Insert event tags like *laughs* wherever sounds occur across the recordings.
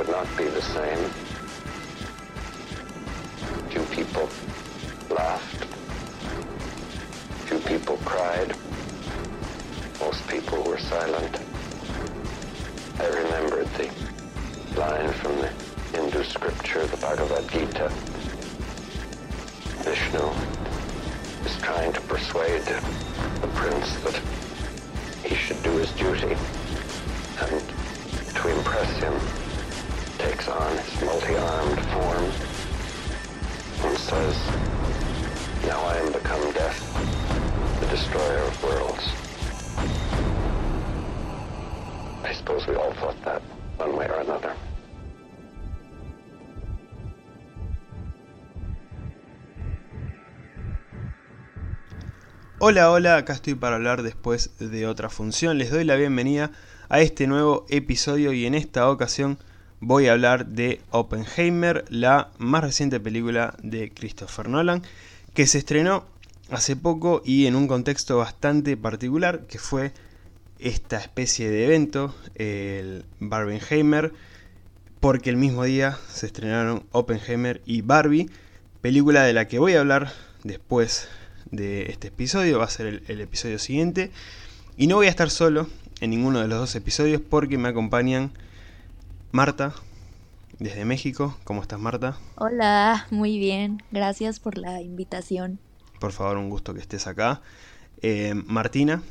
would not be the same. Few people laughed. Few people cried. Most people were silent. I remembered the line from the Hindu scripture, the Bhagavad Gita. Vishnu is trying to persuade the prince that he should do his duty and to impress him on his multi-armed form and says, Now I am become death, the destroyer of worlds. I suppose we all thought that one way or another. Hola, hola, acá estoy para hablar después de otra función. Les doy la bienvenida a este nuevo episodio y en esta ocasión voy a hablar de Oppenheimer, la más reciente película de Christopher Nolan, que se estrenó hace poco y en un contexto bastante particular, que fue esta especie de evento, el Barbenheimer, porque el mismo día se estrenaron Oppenheimer y Barbie, película de la que voy a hablar después de este episodio, va a ser el, el episodio siguiente, y no voy a estar solo en ninguno de los dos episodios porque me acompañan Marta, desde México. ¿Cómo estás, Marta? Hola, muy bien. Gracias por la invitación. Por favor, un gusto que estés acá. Eh, Martina,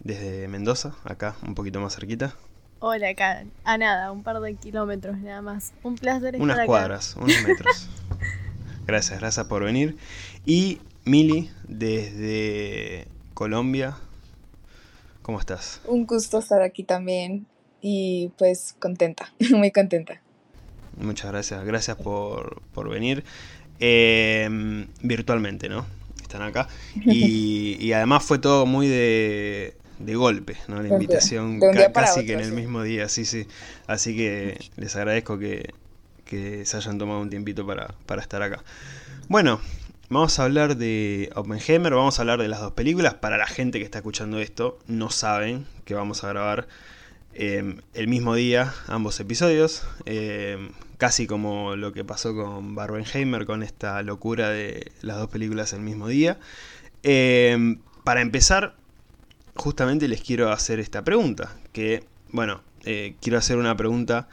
desde Mendoza, acá, un poquito más cerquita. Hola, acá. A nada, un par de kilómetros nada más. Un placer estar Unas acá. cuadras, *laughs* unos metros. gracias, gracias por venir. Y Mili, desde Colombia. ¿Cómo estás? Un gusto estar aquí también y pues contenta, *laughs* muy contenta. Muchas gracias, gracias por, por venir. Eh, virtualmente, ¿no? Están acá. Y, y además fue todo muy de, de golpe, ¿no? La invitación ca- casi que en el sí. mismo día, sí, sí. Así que les agradezco que, que se hayan tomado un tiempito para, para estar acá. Bueno, vamos a hablar de Oppenheimer, vamos a hablar de las dos películas. Para la gente que está escuchando esto, no saben que vamos a grabar eh, el mismo día ambos episodios. eh, casi como lo que pasó con Barbenheimer, con esta locura de las dos películas el mismo día. Eh, para empezar, justamente les quiero hacer esta pregunta. Que, bueno, eh, quiero hacer una pregunta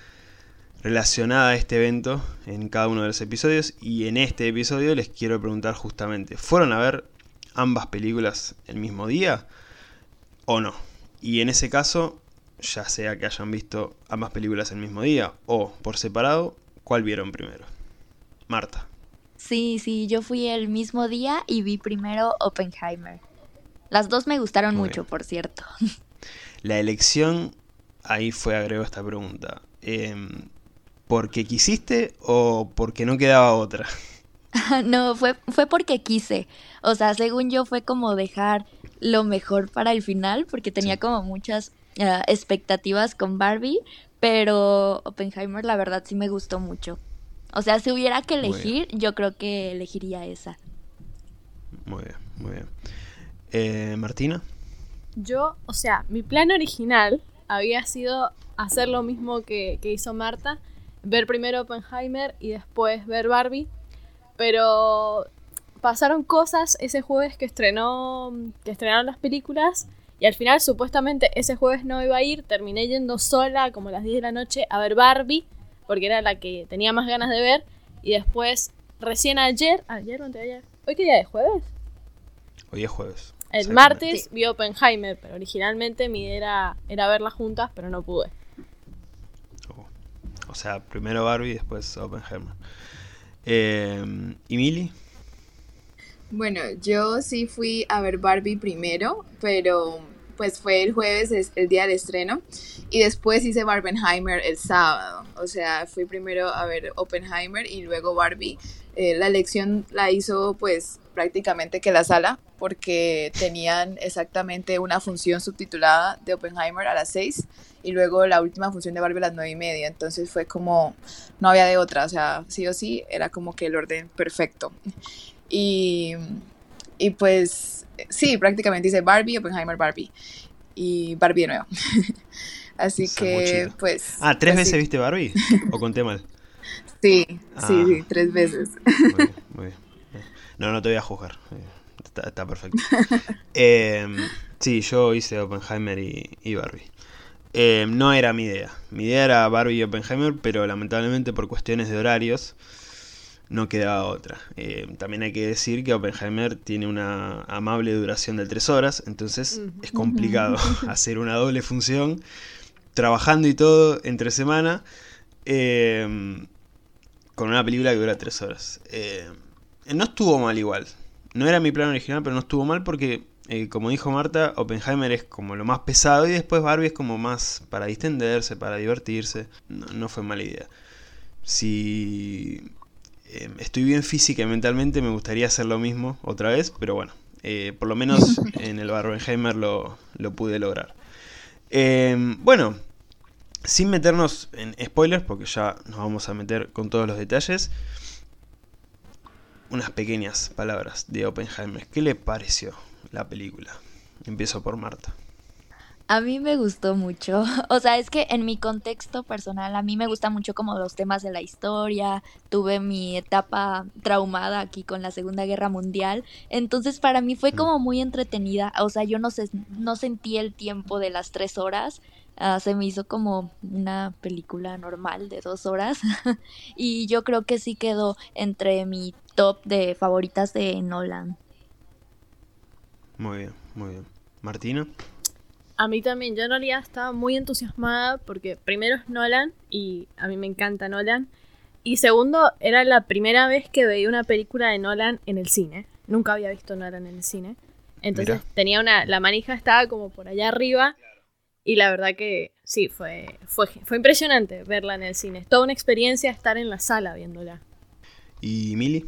relacionada a este evento en cada uno de los episodios. Y en este episodio les quiero preguntar justamente, ¿fueron a ver ambas películas el mismo día o no? Y en ese caso, ya sea que hayan visto ambas películas el mismo día o por separado, ¿cuál vieron primero? Marta. Sí, sí, yo fui el mismo día y vi primero Oppenheimer. Las dos me gustaron Muy mucho, bien. por cierto. *laughs* La elección, ahí fue agrego esta pregunta. Em, ¿Porque quisiste o porque no quedaba otra? *laughs* no, fue, fue porque quise. O sea, según yo fue como dejar lo mejor para el final, porque tenía Sí. como muchas expectativas con Barbie, pero Oppenheimer la verdad sí me gustó mucho. O sea, si hubiera que elegir, yo creo que elegiría esa. Muy bien, muy bien. Eh, Martina. Yo, o sea, mi plan original había sido hacer lo mismo que, que hizo Marta, ver primero Oppenheimer y después ver Barbie, pero pasaron cosas ese jueves que estrenó que estrenaron las películas y al final supuestamente ese jueves no iba a ir, terminé yendo sola como a las 10 de la noche a ver Barbie porque era la que tenía más ganas de ver y después recién ayer, ayer o anteayer, hoy qué día es jueves? Hoy es jueves. El martes vi Oppenheimer, pero originalmente mi idea era, era verlas juntas, pero no pude. O sea, primero Barbie y después Oppenheimer. Eh, ¿Y Mili? Bueno, yo sí fui a ver Barbie primero, pero pues fue el jueves, es el día del estreno, y después hice Barbenheimer el sábado. O sea, fui primero a ver Oppenheimer y luego Barbie. Eh, la elección la hizo pues prácticamente que la sala, porque tenían exactamente una función subtitulada de Oppenheimer a las 6 y luego la última función de Barbie a las nueve y media. Entonces fue como, no había de otra, o sea, sí o sí, era como que el orden perfecto. Y, y pues sí, prácticamente hice Barbie, Oppenheimer, Barbie. Y Barbie de nuevo. *laughs* Así que, pues. Ah, ¿tres pues veces sí. viste Barbie? ¿O conté mal? Sí, sí, Ah. sí, tres veces. Muy bien, muy bien. *laughs* No, no te voy a juzgar. Eh, Está, está perfecto. *laughs* Eh, sí, yo hice Oppenheimer y, y Barbie. Eh, no era mi idea. Mi idea era Barbie y Oppenheimer, pero lamentablemente por cuestiones de horarios no quedaba otra. Eh, también hay que decir que Oppenheimer tiene una amable duración de tres horas, entonces es complicado *laughs* hacer una doble función, trabajando y todo entre semana, eh, con una película que dura tres horas. Eh, no estuvo mal igual. No era mi plan original, pero no estuvo mal porque, eh, como dijo Marta, Oppenheimer es como lo más pesado y después Barbie es como más para distenderse, para divertirse. No, no fue mala idea. Si eh, estoy bien física y mentalmente, me gustaría hacer lo mismo otra vez, pero bueno, eh, por lo menos *laughs* en el Barbenheimer lo, lo pude lograr. Eh, bueno, sin meternos en spoilers, porque ya nos vamos a meter con todos los detalles, unas pequeñas palabras de Oppenheimer. ¿Qué le pareció la película? Empiezo por Marta. A mí me gustó mucho. *laughs* O sea, es que en mi contexto personal, a mí me gusta mucho como los temas de la historia. Tuve mi etapa traumada aquí con la Segunda Guerra Mundial. Entonces, para mí fue como muy entretenida. O sea, yo no, sé, no sentí el tiempo de las tres horas. Ah, se me hizo como una película normal de dos horas. *laughs* y yo creo que sí quedó entre mi top de favoritas de Nolan. Muy bien, muy bien. Martina. A mí también, yo en realidad estaba muy entusiasmada porque primero es Nolan y a mí me encanta Nolan. Y segundo, era la primera vez que veía una película de Nolan en el cine. Nunca había visto Nolan en el cine. Entonces Mira. tenía una, la manija estaba como por allá arriba. Y la verdad que sí, fue, fue, fue impresionante verla en el cine. Es toda una experiencia estar en la sala viéndola. ¿Y Mili?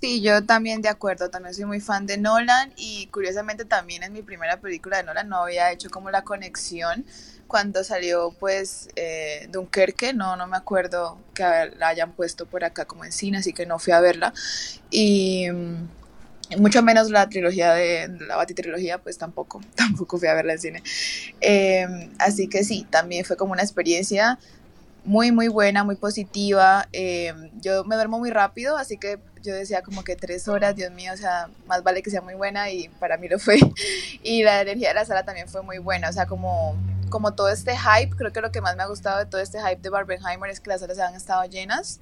Sí, yo también de acuerdo, también soy muy fan de Nolan y curiosamente también en mi primera película de Nolan no había hecho como la conexión cuando salió pues eh, Dunkerque, no, no me acuerdo que la hayan puesto por acá como en cine, así que no fui a verla y mm, mucho menos la trilogía de la Batitrilogía, pues tampoco, *laughs* tampoco fui a verla en cine. Eh, así que sí, también fue como una experiencia muy, muy buena, muy positiva. Eh, yo me duermo muy rápido, así que yo decía como que tres horas, Dios mío, o sea, más vale que sea muy buena y para mí lo fue. *laughs* Y la energía de la sala también fue muy buena, o sea, como, como todo este hype, creo que lo que más me ha gustado de todo este hype de Barbenheimer es que las salas han estado llenas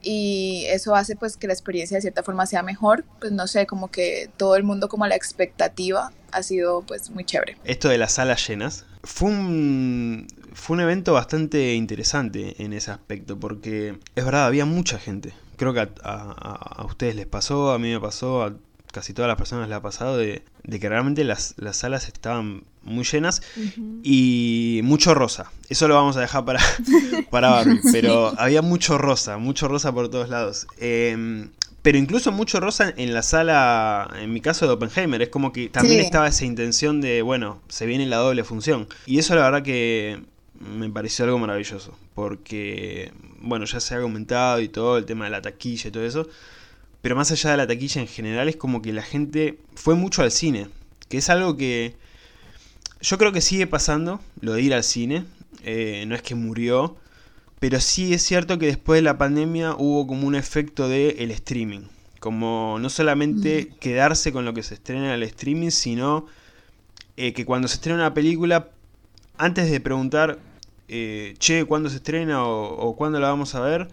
y eso hace pues que la experiencia de cierta forma sea mejor, pues no sé, como que todo el mundo como la expectativa ha sido pues muy chévere. Esto de las salas llenas fue un, fue un evento bastante interesante en ese aspecto, porque es verdad, había mucha gente. Creo que a, a- a ustedes les pasó, a mí me pasó, a casi todas las personas les ha pasado, de, de que realmente las, las salas estaban muy llenas y mucho rosa. Eso lo vamos a dejar para, *laughs* para Barbie, *laughs* pero había mucho rosa, mucho rosa por todos lados. Eh, pero incluso mucho rosa en la sala, en mi caso de Oppenheimer, es como que también Sí. estaba esa intención de, bueno, se viene la doble función. Y eso la verdad que me pareció algo maravilloso, porque, bueno, ya se ha comentado y todo, el tema de la taquilla y todo eso, pero más allá de la taquilla en general es como que la gente fue mucho al cine, que es algo que yo creo que sigue pasando, lo de ir al cine, eh, no es que murió, pero sí es cierto que después de la pandemia hubo como un efecto de el streaming. Como no solamente quedarse con lo que se estrena en el streaming, sino eh, que cuando se estrena una película, antes de preguntar, eh, che, ¿cuándo se estrena o, o cuándo la vamos a ver?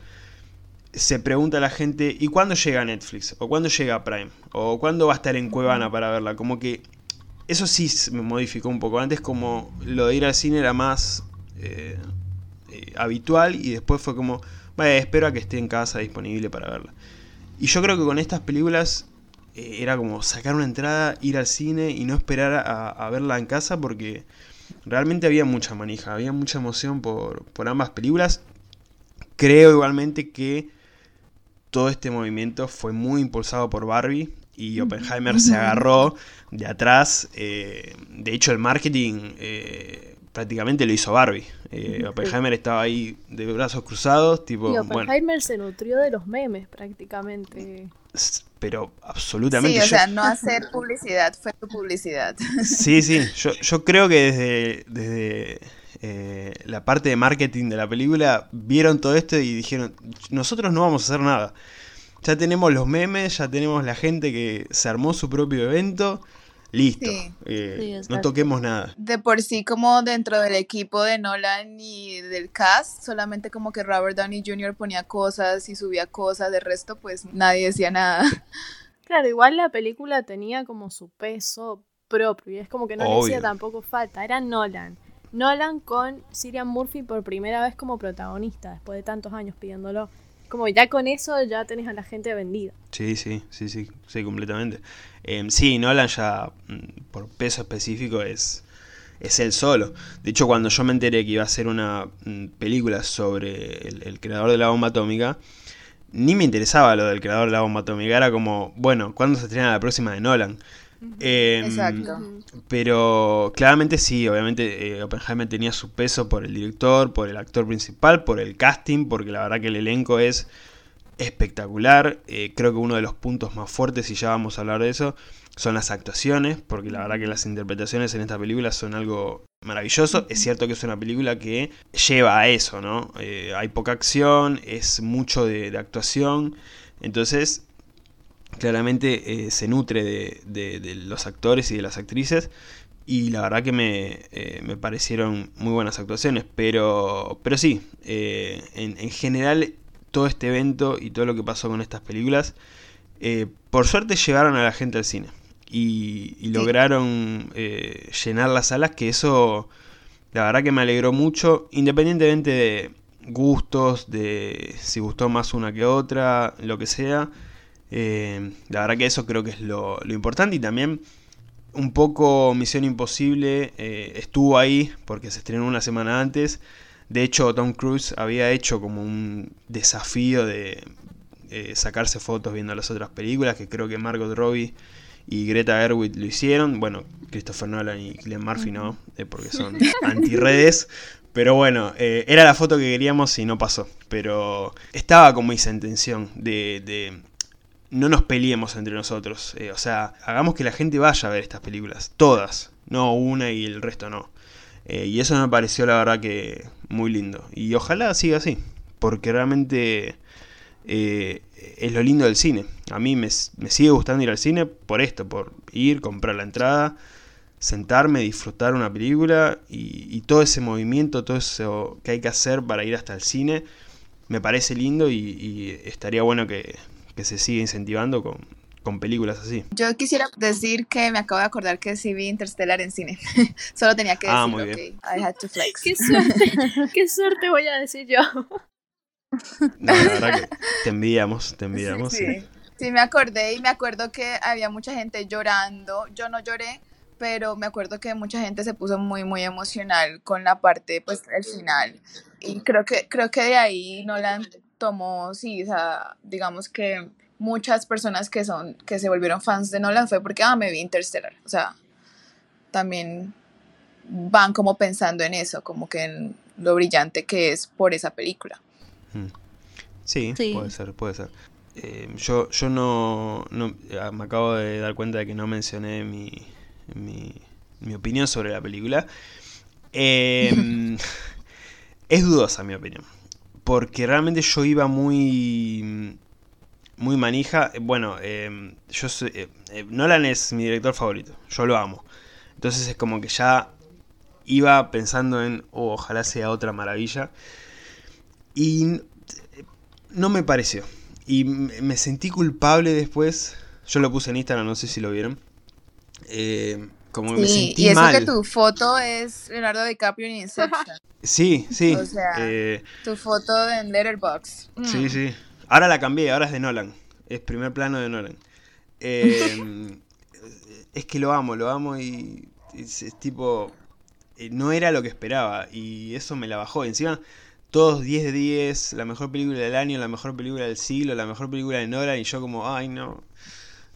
Se pregunta a la gente, ¿y cuándo llega Netflix? ¿O cuándo llega Prime? ¿O cuándo va a estar en Cuevana para verla? Como que eso sí me modificó un poco. Antes como lo de ir al cine era más eh, eh, habitual y después fue como, vaya, espero a que esté en casa disponible para verla. Y yo creo que con estas películas eh, era como sacar una entrada, ir al cine y no esperar a, a verla en casa porque realmente había mucha manija, había mucha emoción por, por ambas películas. Creo igualmente que todo este movimiento fue muy impulsado por Barbie y Oppenheimer se agarró de atrás. eh, de hecho, el marketing eh, prácticamente lo hizo Barbie. Eh, Oppenheimer estaba ahí de brazos cruzados, tipo, Y bueno, Oppenheimer se nutrió de los memes prácticamente. pero absolutamente. Sí, o yo- sea, no hacer publicidad fue tu publicidad. Sí, sí, yo, yo creo que desde, desde eh, la parte de marketing de la película vieron todo esto y dijeron, nosotros no vamos a hacer nada. Ya tenemos los memes, ya tenemos la gente que se armó su propio evento, listo. Sí. Eh, Sí, no toquemos nada. De por sí, como dentro del equipo de Nolan y del cast, solamente como que Robert Downey Jr. ponía cosas y subía cosas, de resto pues nadie decía nada. *laughs* Claro, igual la película tenía como su peso propio y es como que no le Obvio. hacía tampoco falta. Era Nolan. Nolan con Cillian Murphy por primera vez como protagonista, después de tantos años pidiéndolo. Como ya con eso ya tenés a la gente vendida. Sí, sí, sí, sí, sí, completamente. Em, sí, Nolan ya mm, por peso específico es, es él solo. De hecho, cuando yo me enteré que iba a ser una mm, película sobre el, el creador de la bomba atómica, ni me interesaba lo del creador de la bomba atómica. Era como, bueno, ¿cuándo se estrena la próxima de Nolan? Em, Exacto. Pero claramente sí, obviamente eh, Oppenheimer tenía su peso por el director, por el actor principal, por el casting, porque la verdad que el elenco es espectacular. Eh, creo que uno de los puntos más fuertes, y ya vamos a hablar de eso, son las actuaciones, porque la verdad que las interpretaciones en esta película son algo maravilloso. Es cierto que es una película que lleva a eso, ¿no? Eh, hay poca acción, es mucho de, actuación, entonces claramente eh, se nutre de, los actores y de las actrices. Y la verdad que me, me parecieron muy buenas actuaciones. Pero, pero sí, en general todo este evento y todo lo que pasó con estas películas, eh, por suerte llevaron a la gente al cine. Y, y lograron eh, llenar las salas, que eso la verdad que me alegró mucho, independientemente de gustos, de si gustó más una que otra, lo que sea. Eh, la verdad que eso creo que es lo, lo importante y también un poco Misión Imposible eh, estuvo ahí porque se estrenó una semana antes. De hecho, Tom Cruise había hecho como un desafío de eh, sacarse fotos viendo las otras películas, que creo que Margot Robbie y Greta Gerwig lo hicieron. Bueno, Christopher Nolan y Glenn Murphy no, eh, porque son *laughs* antirredes. Pero bueno, eh, era la foto que queríamos y no pasó. Pero estaba como esa intención de, de no nos peleemos entre nosotros. eh, o sea, hagamos que la gente vaya a ver estas películas. Todas. No una y el resto no. Eh, y eso me pareció la verdad que muy lindo. Y ojalá siga así. Porque realmente eh, es lo lindo del cine. A mí me, sigue gustando ir al cine por esto. Por ir, comprar la entrada, sentarme, disfrutar una película. Y, todo ese movimiento, todo eso que hay que hacer para ir hasta el cine. Me parece lindo y, y estaría bueno que, que se siga incentivando con, con películas así. Yo quisiera decir que me acabo de acordar que sí vi Interstellar en cine. *laughs* Solo tenía que decir, Ah, muy bien. ok, I had to flex. ¡Qué suerte! *laughs* ¡Qué suerte voy a decir yo! No, la verdad que te envidiamos, te envidiamos. Sí, sí. sí. Sí, me acordé y me acuerdo que había mucha gente llorando. Yo no lloré, pero me acuerdo que mucha gente se puso muy, muy emocional con la parte, pues, el final. Y creo que, creo que de ahí Nolan tomó, sí, o sea, digamos que muchas personas que son, que se volvieron fans de Nolan fue porque, ah, me vi Interstellar. O sea, también van como pensando en eso, como que en lo brillante que es por esa película. Mm. Sí, Sí. puede ser, puede ser. Eh, yo, yo no, no- ah, me acabo de dar cuenta de que no mencioné mi, mi, mi opinión sobre la película. Eh, *laughs* es dudosa mi opinión. Porque realmente yo iba muy. Muy manija. Eh, Bueno, eh, yo soy- eh, eh, Nolan es mi director favorito. Yo lo amo. Entonces es como que ya iba pensando en. "Oh, ojalá sea otra maravilla. Y no me pareció. Y me me sentí culpable después. Yo lo puse en Instagram, no sé si lo vieron. Eh, como me Sí, sentí y eso mal. que tu foto es Leonardo DiCaprio en *laughs* Inception. Sí, sí. O sea, eh, tu foto en Letterboxd. Mm. Sí, sí. Ahora la cambié, ahora es de Nolan. Es primer plano de Nolan. Eh, *laughs* es que lo amo, lo amo y es, es tipo... eh, No era lo que esperaba y eso me la bajó. Encima, todos 10 de 10, la mejor película del año, la mejor película del siglo, la mejor película de Nolan y yo como, ay no.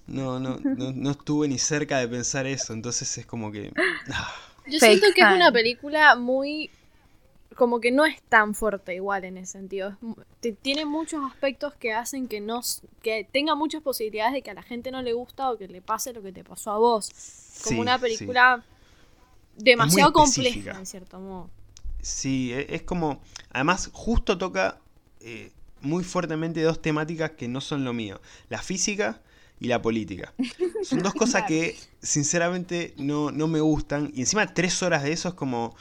No, no, no, *laughs* no estuve ni cerca de pensar eso, entonces es como que... ah, Yo siento que es una película muy como que no es tan fuerte igual en ese sentido. tiene muchos aspectos que hacen que no que tenga muchas posibilidades de que a la gente no le gusta o que le pase lo que te pasó a vos. Como una película demasiado compleja, en cierto modo. Sí, e, es como. Además, justo toca eh, muy fuertemente dos temáticas que no son lo mío: la física y la política. Son dos *laughs* cosas que, sinceramente, no, no me gustan. Y encima, tres horas de eso es como.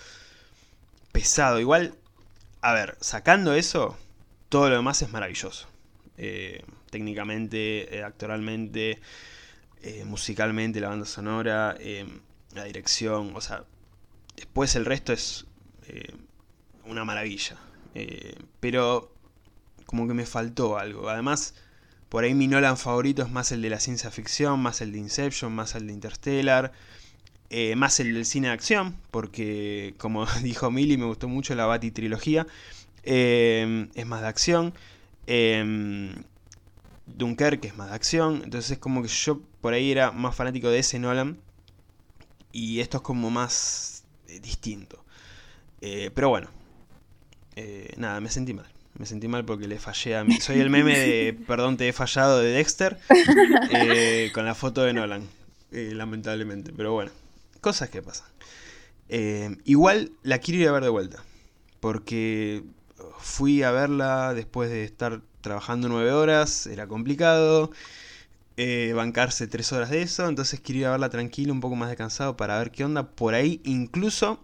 Pesado. Igual, a ver, sacando eso, todo lo demás es maravilloso. Eh, técnicamente, eh, actoralmente, musicalmente, la banda sonora la dirección, o sea, después el resto es eh, una maravilla. Eh, pero como que me faltó algo. Además, por ahí mi Nolan favorito es más el de la ciencia ficción, más el de Inception, más el de Interstellar, eh, más el cine de acción, porque como *laughs* dijo Milly, me gustó mucho la Bati trilogía. es más de acción. Dunkerque es más de acción. Entonces es como que yo por ahí era más fanático de ese Nolan. Y esto es como más eh, distinto. Eh, pero bueno, eh, nada, me sentí mal. Me sentí mal porque le fallé a mí. Soy el meme de *laughs* Perdón, te he fallado de Dexter *laughs* con la foto de Nolan, lamentablemente. Pero bueno, cosas que pasan. igual la quiero ir a ver de vuelta. Porque fui a verla después de estar trabajando nueve horas, era complicado. Eh, bancarse tres horas de eso, entonces quería verla tranquilo, un poco más descansado para ver qué onda. Por ahí incluso,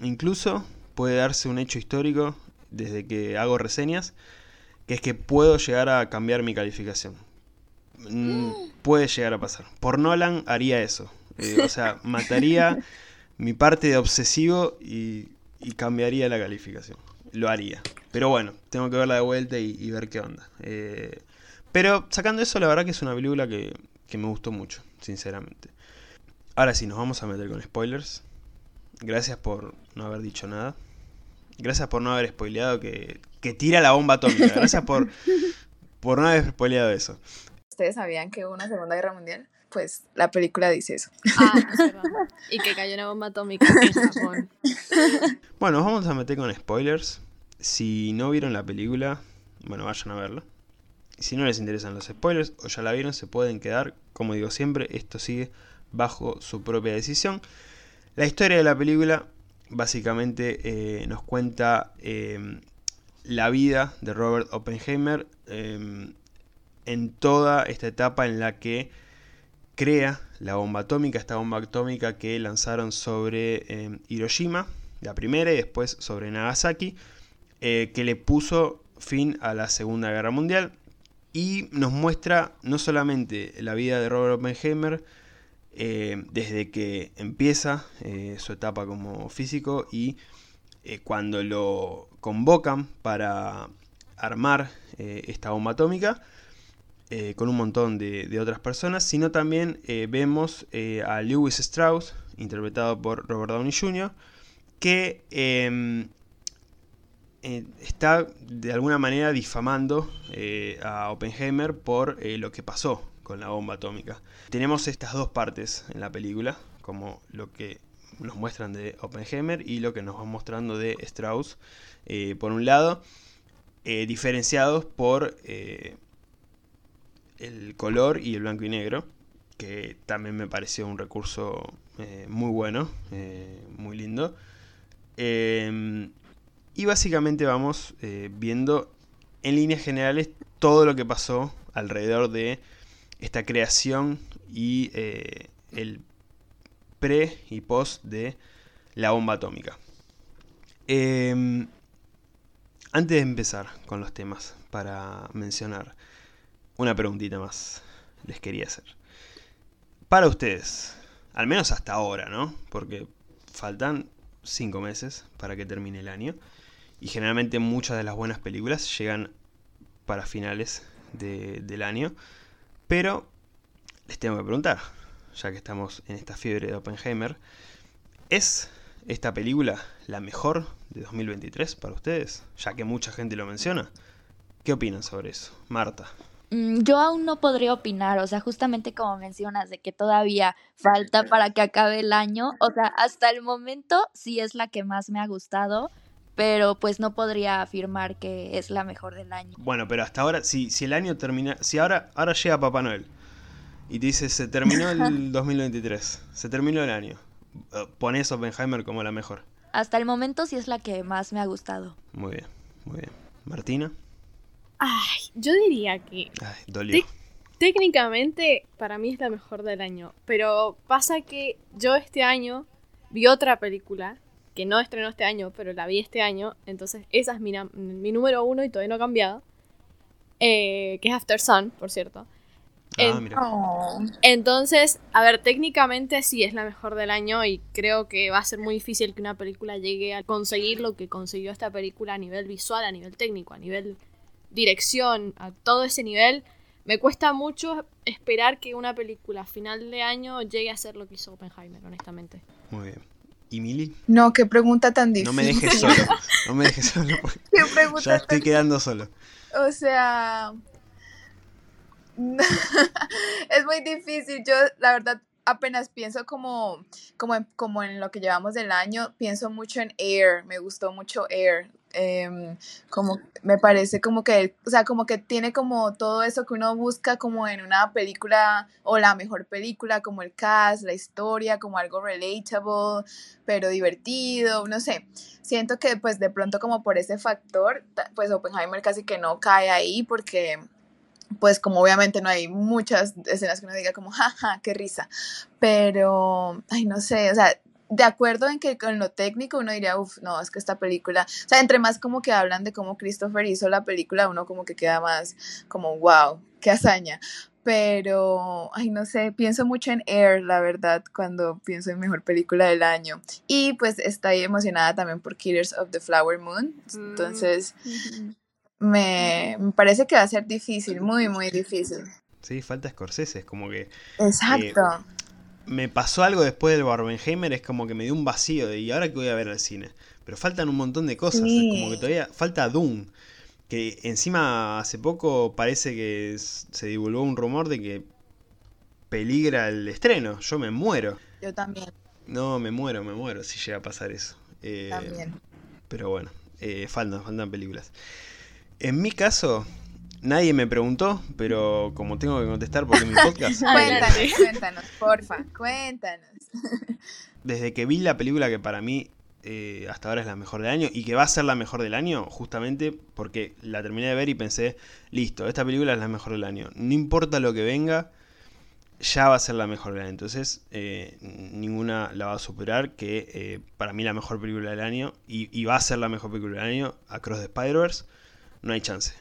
incluso puede darse un hecho histórico desde que hago reseñas, que es que puedo llegar a cambiar mi calificación. Mm, puede llegar a pasar. Por Nolan haría eso. Eh, o sea, mataría mi parte de obsesivo y, cambiaría la calificación. Lo haría. Pero bueno, tengo que verla de vuelta y, ver qué onda. Eh, pero sacando eso, la verdad que es una película que, me gustó mucho, sinceramente. Ahora sí, nos vamos a meter con spoilers. Gracias por no haber dicho nada. Gracias por no haber spoileado que, tira la bomba atómica. Gracias por, por no haber spoileado eso. ¿Ustedes sabían que hubo una Segunda Guerra Mundial? Pues la película dice eso. Ah, *laughs* y que cayó una bomba atómica en Japón. Bueno, nos vamos a meter con spoilers. Si no vieron la película, bueno, vayan a verla. Si no les interesan los spoilers o ya la vieron, se pueden quedar. Como digo siempre, esto sigue bajo su propia decisión. La historia de la película básicamente eh, nos cuenta em, la vida de Robert Oppenheimer em, en toda esta etapa en la que crea la bomba atómica, esta bomba atómica que lanzaron sobre em, Hiroshima, la primera, y después sobre Nagasaki, eh, que le puso fin a la Segunda Guerra Mundial. Y nos muestra no solamente la vida de Robert Oppenheimer eh, desde que empieza eh, su etapa como físico y eh, cuando lo convocan para armar esta bomba atómica con un montón de, otras personas, sino también vemos a Lewis Strauss, interpretado por Robert Downey Jr., que em, eh, está de alguna manera difamando eh, a Oppenheimer por eh, lo que pasó con la bomba atómica. Tenemos estas dos partes en la película, como lo que nos muestran de Oppenheimer y lo que nos van mostrando de Strauss, por un lado, diferenciados por el color y el blanco y negro, que también me pareció un recurso muy bueno, muy lindo. Y básicamente vamos eh, viendo en líneas generales todo lo que pasó alrededor de esta creación y eh, el pre y post de la bomba atómica. Em, antes de empezar con los temas, para mencionar una preguntita más, les quería hacer. Para ustedes, al menos hasta ahora, ¿no? Porque faltan cinco meses para que termine el año. Y generalmente muchas de las buenas películas llegan para finales del año. Pero les tengo que preguntar, ya que estamos en esta fiebre de Oppenheimer, ¿es esta película la mejor de 2023 para ustedes? Ya que mucha gente lo menciona. ¿Qué opinan sobre eso? Marta. Mm, yo aún no podría opinar, o sea, justamente como mencionas, de que todavía falta para que acabe el año, o sea, hasta el momento sí es la que más me ha gustado, pero pues no podría afirmar que es la mejor del año. Bueno, pero hasta ahora, si, si el año termina, si ahora, ahora llega Papá Noel y te dice, se terminó el *laughs* 2023, se terminó el año, eh, pones Oppenheimer como la mejor. Hasta el momento sí es la que más me ha gustado. Muy bien, muy bien. Martina. Ay, yo diría que Ay, dolió. Técnicamente para mí es la mejor del año, pero pasa que yo este año vi otra película que no estrenó este año, pero la vi este año, entonces esa es mi, número uno y todavía no ha cambiado, eh, que es After Sun, por cierto. Ah, En- mira. Oh. Entonces, a ver, técnicamente sí es la mejor del año y creo que va a ser muy difícil que una película llegue a conseguir lo que consiguió esta película a nivel visual, a nivel técnico, a nivel dirección, a todo ese nivel. Me cuesta mucho esperar que una película a final de año llegue a ser lo que hizo Oppenheimer, honestamente. Muy bien. ¿Y Mili? No, qué pregunta tan difícil. No me dejes *laughs* solo. No me dejes solo. porque *laughs* Qué pregunta Ya estoy tan- quedando solo. O sea, *laughs* es muy difícil. Yo, la verdad, apenas pienso como, como, en, como en lo que llevamos del año, pienso mucho en Air. Me gustó mucho Air. Em, como me parece como que, o sea, como que tiene como todo eso que uno busca como en una película o la mejor película, como el cast, la historia, como algo relatable, pero divertido, no sé. Siento que pues de pronto como por ese factor, pues Oppenheimer casi que no cae ahí porque pues como obviamente no hay muchas escenas que uno diga como, jaja, qué risa, pero, ay, no sé, o sea, de acuerdo en que con lo técnico uno diría, uff, no, es que esta película, o sea, entre más como que hablan de cómo Christopher hizo la película, uno como que queda más como, wow, qué hazaña. Pero, ay, no sé, pienso mucho en Air, la verdad, cuando pienso en mejor película del año. Y pues estoy emocionada también por Killers of the Flower Moon. Entonces, me, me parece que va a ser difícil, muy, muy difícil. Sí, falta Scorsese. Es como que Exacto. Me pasó algo después del Barbenheimer. Es como que me dio un vacío de ¿y ahora qué voy a ver al cine? Pero faltan un montón de cosas. Sí. Como que todavía falta Doom. Que encima hace poco parece que se divulgó un rumor de que peligra el estreno. Yo me muero. Yo también, No, me muero, me muero si llega a pasar eso. Eh, también. Pero bueno, eh, faltan, faltan películas. En mi caso, nadie me preguntó, pero como tengo que contestar porque es mi podcast. *laughs* Cuéntanos, *laughs* cuéntanos, porfa, cuéntanos. *laughs* desde que vi la película que para mí eh, hasta ahora es la mejor del año y que va a ser la mejor del año, justamente porque la terminé de ver y pensé, listo, esta película es la mejor del año. No importa lo que venga, ya va a ser la mejor del año. Entonces, eh, ninguna la va a superar, que eh, para mí la mejor película del año y, y va a ser la mejor película del año, Across the Spider-Verse, no hay chance.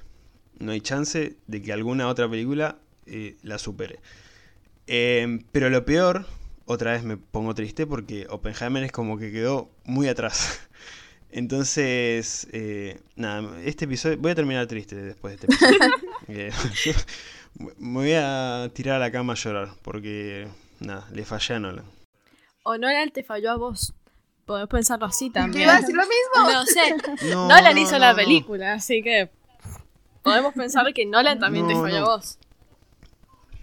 No hay chance de que alguna otra película eh, la supere. Eh, pero lo peor, otra vez me pongo triste porque Oppenheimer es como que quedó muy atrás. *laughs* Entonces, eh, nada, este episodio, voy a terminar triste después de este episodio. *laughs* Eh, *laughs* me voy a tirar a la cama a llorar porque, nada, le fallé a Nolan. O Nolan te falló a vos. Podés pensarlo así Yo también. iba a decir lo mismo. No sé, No, Nolan no, hizo no, la no. película, así que podemos pensar que Nolan también te No, falló no. a vos.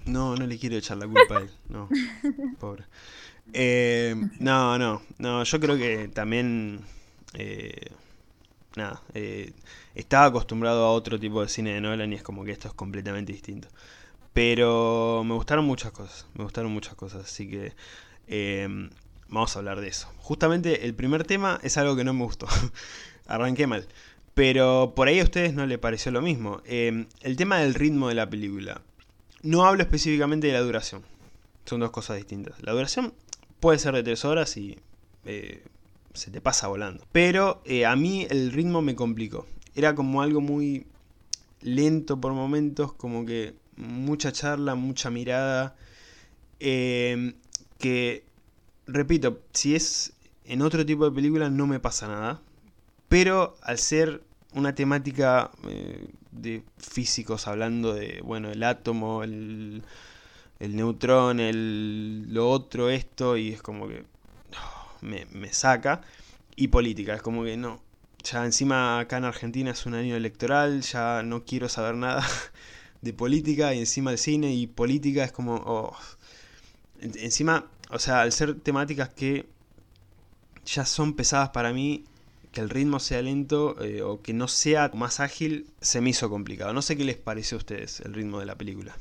No, no le quiero echar la culpa a él. No, *laughs* pobre. Eh, no, no, no, yo creo que también, eh, nada, eh, estaba acostumbrado a otro tipo de cine de Nolan y es como que esto es completamente distinto. Pero me gustaron muchas cosas, me gustaron muchas cosas, así que vamos a hablar de eso. Justamente el primer tema es algo que no me gustó, *laughs* arranqué mal. Pero por ahí a ustedes no les pareció lo mismo. Eh, el tema del ritmo de la película. No hablo específicamente de la duración. Son dos cosas distintas. La duración puede ser de tres horas y eh, se te pasa volando. Pero eh, a mí el ritmo me complicó. Era como algo muy lento por momentos, como que mucha charla, mucha mirada. que, repito, si es en otro tipo de película no me pasa nada. Pero al ser una temática eh, de físicos hablando de, bueno, el átomo, el, el neutrón, el, lo otro, esto, y es como que oh, me, me saca. Y política, es como que no. Ya encima acá en Argentina es un año electoral, ya no quiero saber nada *laughs* de política, y encima el cine y política es como... oh. En- Encima, o sea, al ser temáticas que ya son pesadas para mí, que el ritmo sea lento eh, o que no sea más ágil se me hizo complicado. No sé qué les parece a ustedes el ritmo de la película.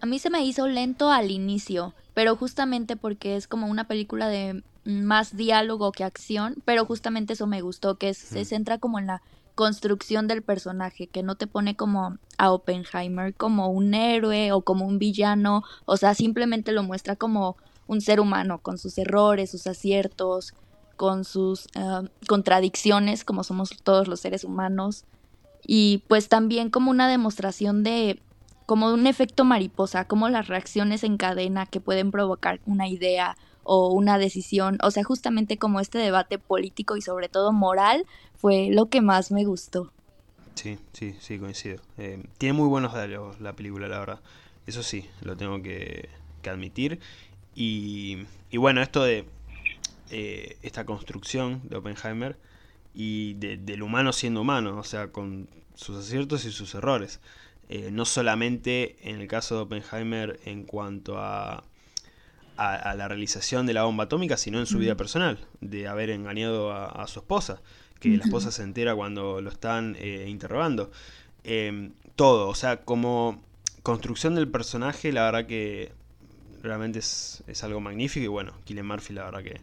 A mí se me hizo lento al inicio, pero justamente porque es como una película de más diálogo que acción, pero justamente eso me gustó, que se centra como en la construcción del personaje, que no te pone como a Oppenheimer como un héroe o como un villano, o sea, simplemente lo muestra como un ser humano, con sus errores, sus aciertos, con sus eh, contradicciones, como somos todos los seres humanos, y pues también como una demostración de como un efecto mariposa, como las reacciones en cadena que pueden provocar una idea o una decisión, o sea, justamente como este debate político y sobre todo moral fue lo que más me gustó. Sí, sí, sí, coincido. Eh, tiene muy buenos diálogos la película, la verdad. Eso sí, lo tengo que, admitir. Y, bueno, esto de eh, esta construcción de Oppenheimer y del humano siendo humano, o sea, con sus aciertos y sus errores. Eh, no solamente en el caso de Oppenheimer en cuanto a, a, la realización de la bomba atómica, sino en su vida personal, de haber engañado a su esposa que la esposa se entera cuando lo están eh, interrogando. Em, todo, o sea, como construcción del personaje, la verdad que realmente es, algo magnífico. Y bueno, Killian Murphy, la verdad que.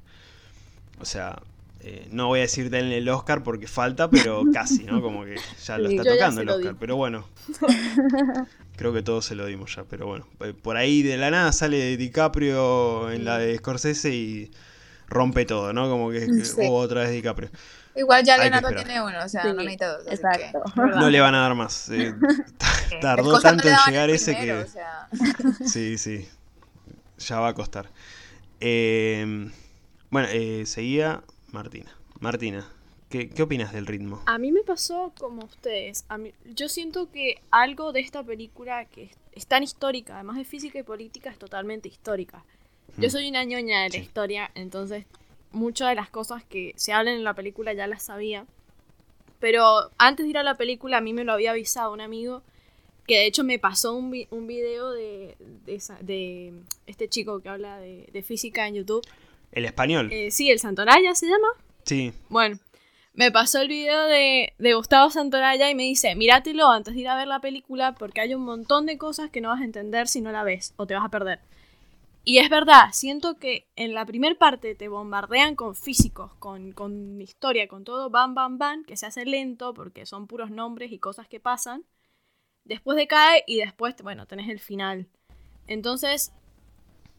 O sea, eh, no voy a decir denle el Oscar porque falta, pero *laughs* casi, ¿no? Como que ya lo está tocando el Oscar. Pero bueno, *laughs* creo que todos se lo dimos ya. Pero bueno, eh, por ahí de la nada sale DiCaprio en la de Scorsese y rompe todo, ¿no? Como que *laughs* otra vez DiCaprio. Igual ya Leonardo tiene uno, o sea, no necesita dos. Exacto. no le van a dar más. Eh, tardó tanto en llegar ese que. sí, sí. Ya va a costar. Em, bueno, eh, seguía Martina. Martina, ¿qué, ¿qué, opinas del ritmo? A mí me pasó como ustedes. A mí, yo siento que algo de esta película que es, tan histórica, además de física y política, es totalmente histórica. Yo soy una ñoña de la historia, entonces muchas de las cosas que se hablan en la película ya las sabía. Pero antes de ir a la película a mí me lo había avisado un amigo que de hecho me pasó un, un video de, de, este chico que habla de, física en YouTube. ¿El español? Eh, sí, el Santoraya se llama. Sí. Bueno, me pasó el video de, de Gustavo Santoraya y me dice, míratelo antes de ir a ver la película porque hay un montón de cosas que no vas a entender si no la ves o te vas a perder. Y es verdad, siento que en la primera parte te bombardean con físicos, con, con, historia, con todo, bam, bam, bam, que se hace lento porque son puros nombres y cosas que pasan. Después decae y después, bueno, tenés el final. Entonces,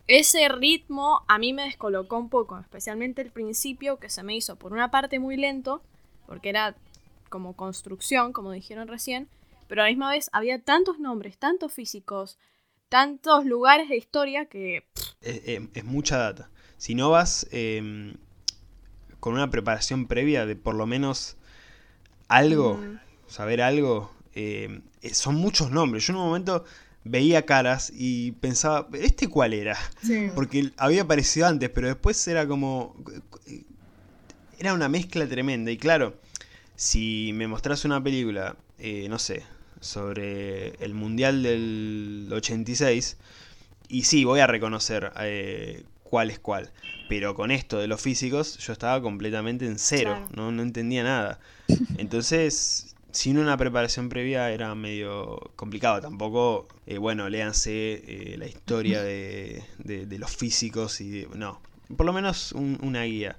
ese ritmo a mí me descolocó un poco, especialmente el principio, que se me hizo por una parte muy lento, porque era como construcción, como dijeron recién, pero a la misma vez había tantos nombres, tantos físicos, tantos lugares de historia que... Es, mucha data. Si no vas em, con una preparación previa de por lo menos algo, saber algo, em, eh, son muchos nombres. Yo en un momento veía caras y pensaba, ¿este cuál era? Porque había aparecido antes, pero después era como... Era una mezcla tremenda. Y claro, si me mostras una película, eh, no sé, sobre el Mundial del 86. Y sí, voy a reconocer eh, cuál es cuál. Pero con esto de los físicos, yo estaba completamente en cero. No, entendía nada. Entonces, sin una preparación previa era medio complicado. Tampoco, eh, bueno, léanse eh, la historia de, de, los físicos y no. Por lo menos una guía.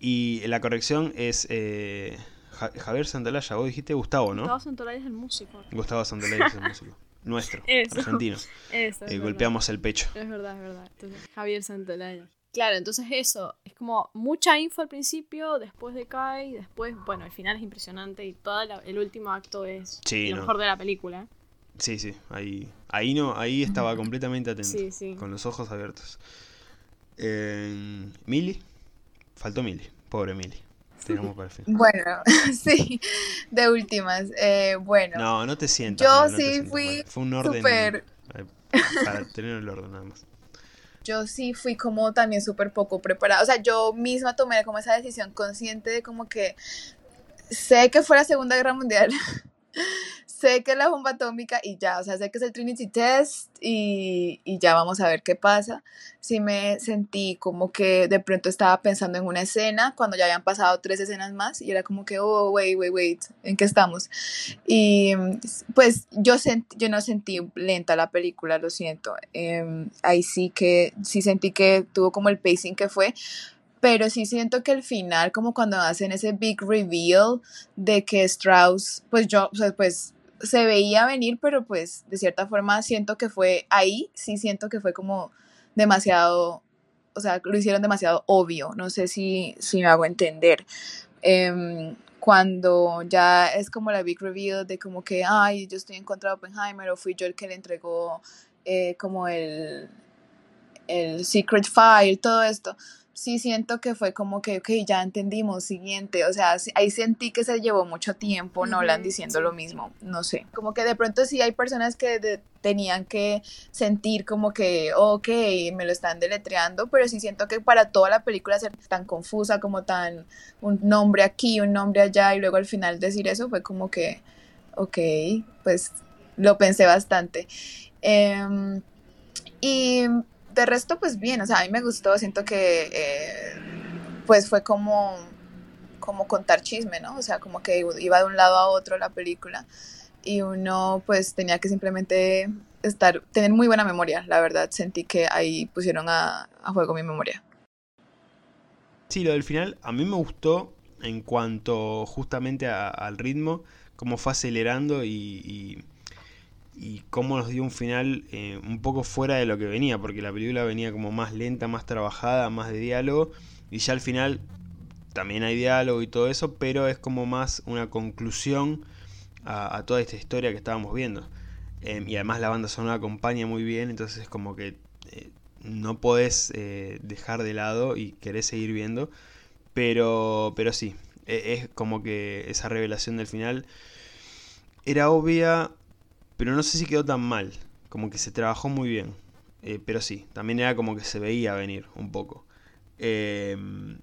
y la corrección es Javier Santalaya, vos dijiste Gustavo, ¿no? Gustavo Santalaya es el músico. Gustavo Santalaya es el músico. *laughs* Nuestro, argentino. Eso, eh, golpeamos el pecho. Es verdad, es verdad. Entonces, Javier Santalaya. Claro, entonces eso, es como mucha info al principio, después decae, y después, bueno, el final es impresionante y todo el último acto es lo mejor de la película. Sí, sí, ahí, ahí no, ahí estaba *laughs* completamente atento, sí, sí. con los ojos abiertos. Eh, Mili, faltó Mili, pobre Mili. Bueno, *laughs* sí, de últimas. Eh, bueno. No, no te sientas. Yo sí fui. fue un orden. Super... Para tener el orden nada más. Yo sí fui como también súper poco preparada. O sea, yo misma tomé como esa decisión consciente de como que sé que fue la Segunda Guerra Mundial. *laughs* sé que es la bomba atómica y ya, o sea, sé que es el Trinity Test y, y, ya vamos a ver qué pasa. Sí me sentí como que de pronto estaba pensando en una escena cuando ya habían pasado tres escenas más y era como que, oh, wait, wait, wait, ¿en qué estamos? Y pues yo, sentí, yo no sentí lenta la película, lo siento. Eh, ahí sí que, sí sentí que tuvo como el pacing que fue, pero sí siento que el final, como cuando hacen ese big reveal de que Strauss, pues yo, sea, pues se veía venir, pero pues de cierta forma siento que fue ahí, sí siento que fue como demasiado, o sea, lo hicieron demasiado obvio, no sé si, si me hago entender. Em, cuando ya es como la big reveal de como que, ay, yo estoy en contra de Oppenheimer o fui yo el que le entregó eh, como el, el secret file, todo esto sí siento que fue como que, ok, ya entendimos, siguiente, o sea, ahí sentí que se llevó mucho tiempo no Nolan diciendo lo mismo, no sé, como que de pronto sí hay personas que tenían que sentir como que, ok, me lo están deletreando, pero sí siento que para toda la película ser tan confusa, como tan un nombre aquí, un nombre allá, y luego al final decir eso fue como que, ok, pues lo pensé bastante. Em, y de resto, pues bien, o sea, a mí me gustó, siento que eh, pues fue como, como contar chisme, ¿no? O sea, como que iba de un lado a otro la película y uno pues tenía que simplemente estar, tener muy buena memoria, la verdad, sentí que ahí pusieron a, juego mi memoria. Sí, lo del final a mí me gustó en cuanto justamente al ritmo, cómo fue acelerando y y cómo nos dio un final eh, un poco fuera de lo que venía, porque la película venía como más lenta, más trabajada, más de diálogo, y ya al final también hay diálogo y todo eso, pero es como más una conclusión a, toda esta historia que estábamos viendo. Em, y además la banda sonora acompaña muy bien, entonces es como que eh, no podés eh, dejar de lado y querés seguir viendo, pero, pero sí, e, es como que esa revelación del final era obvia, pero no sé si quedó tan mal. Como que se trabajó muy bien. Eh, pero sí, también era como que se veía venir un poco. Em,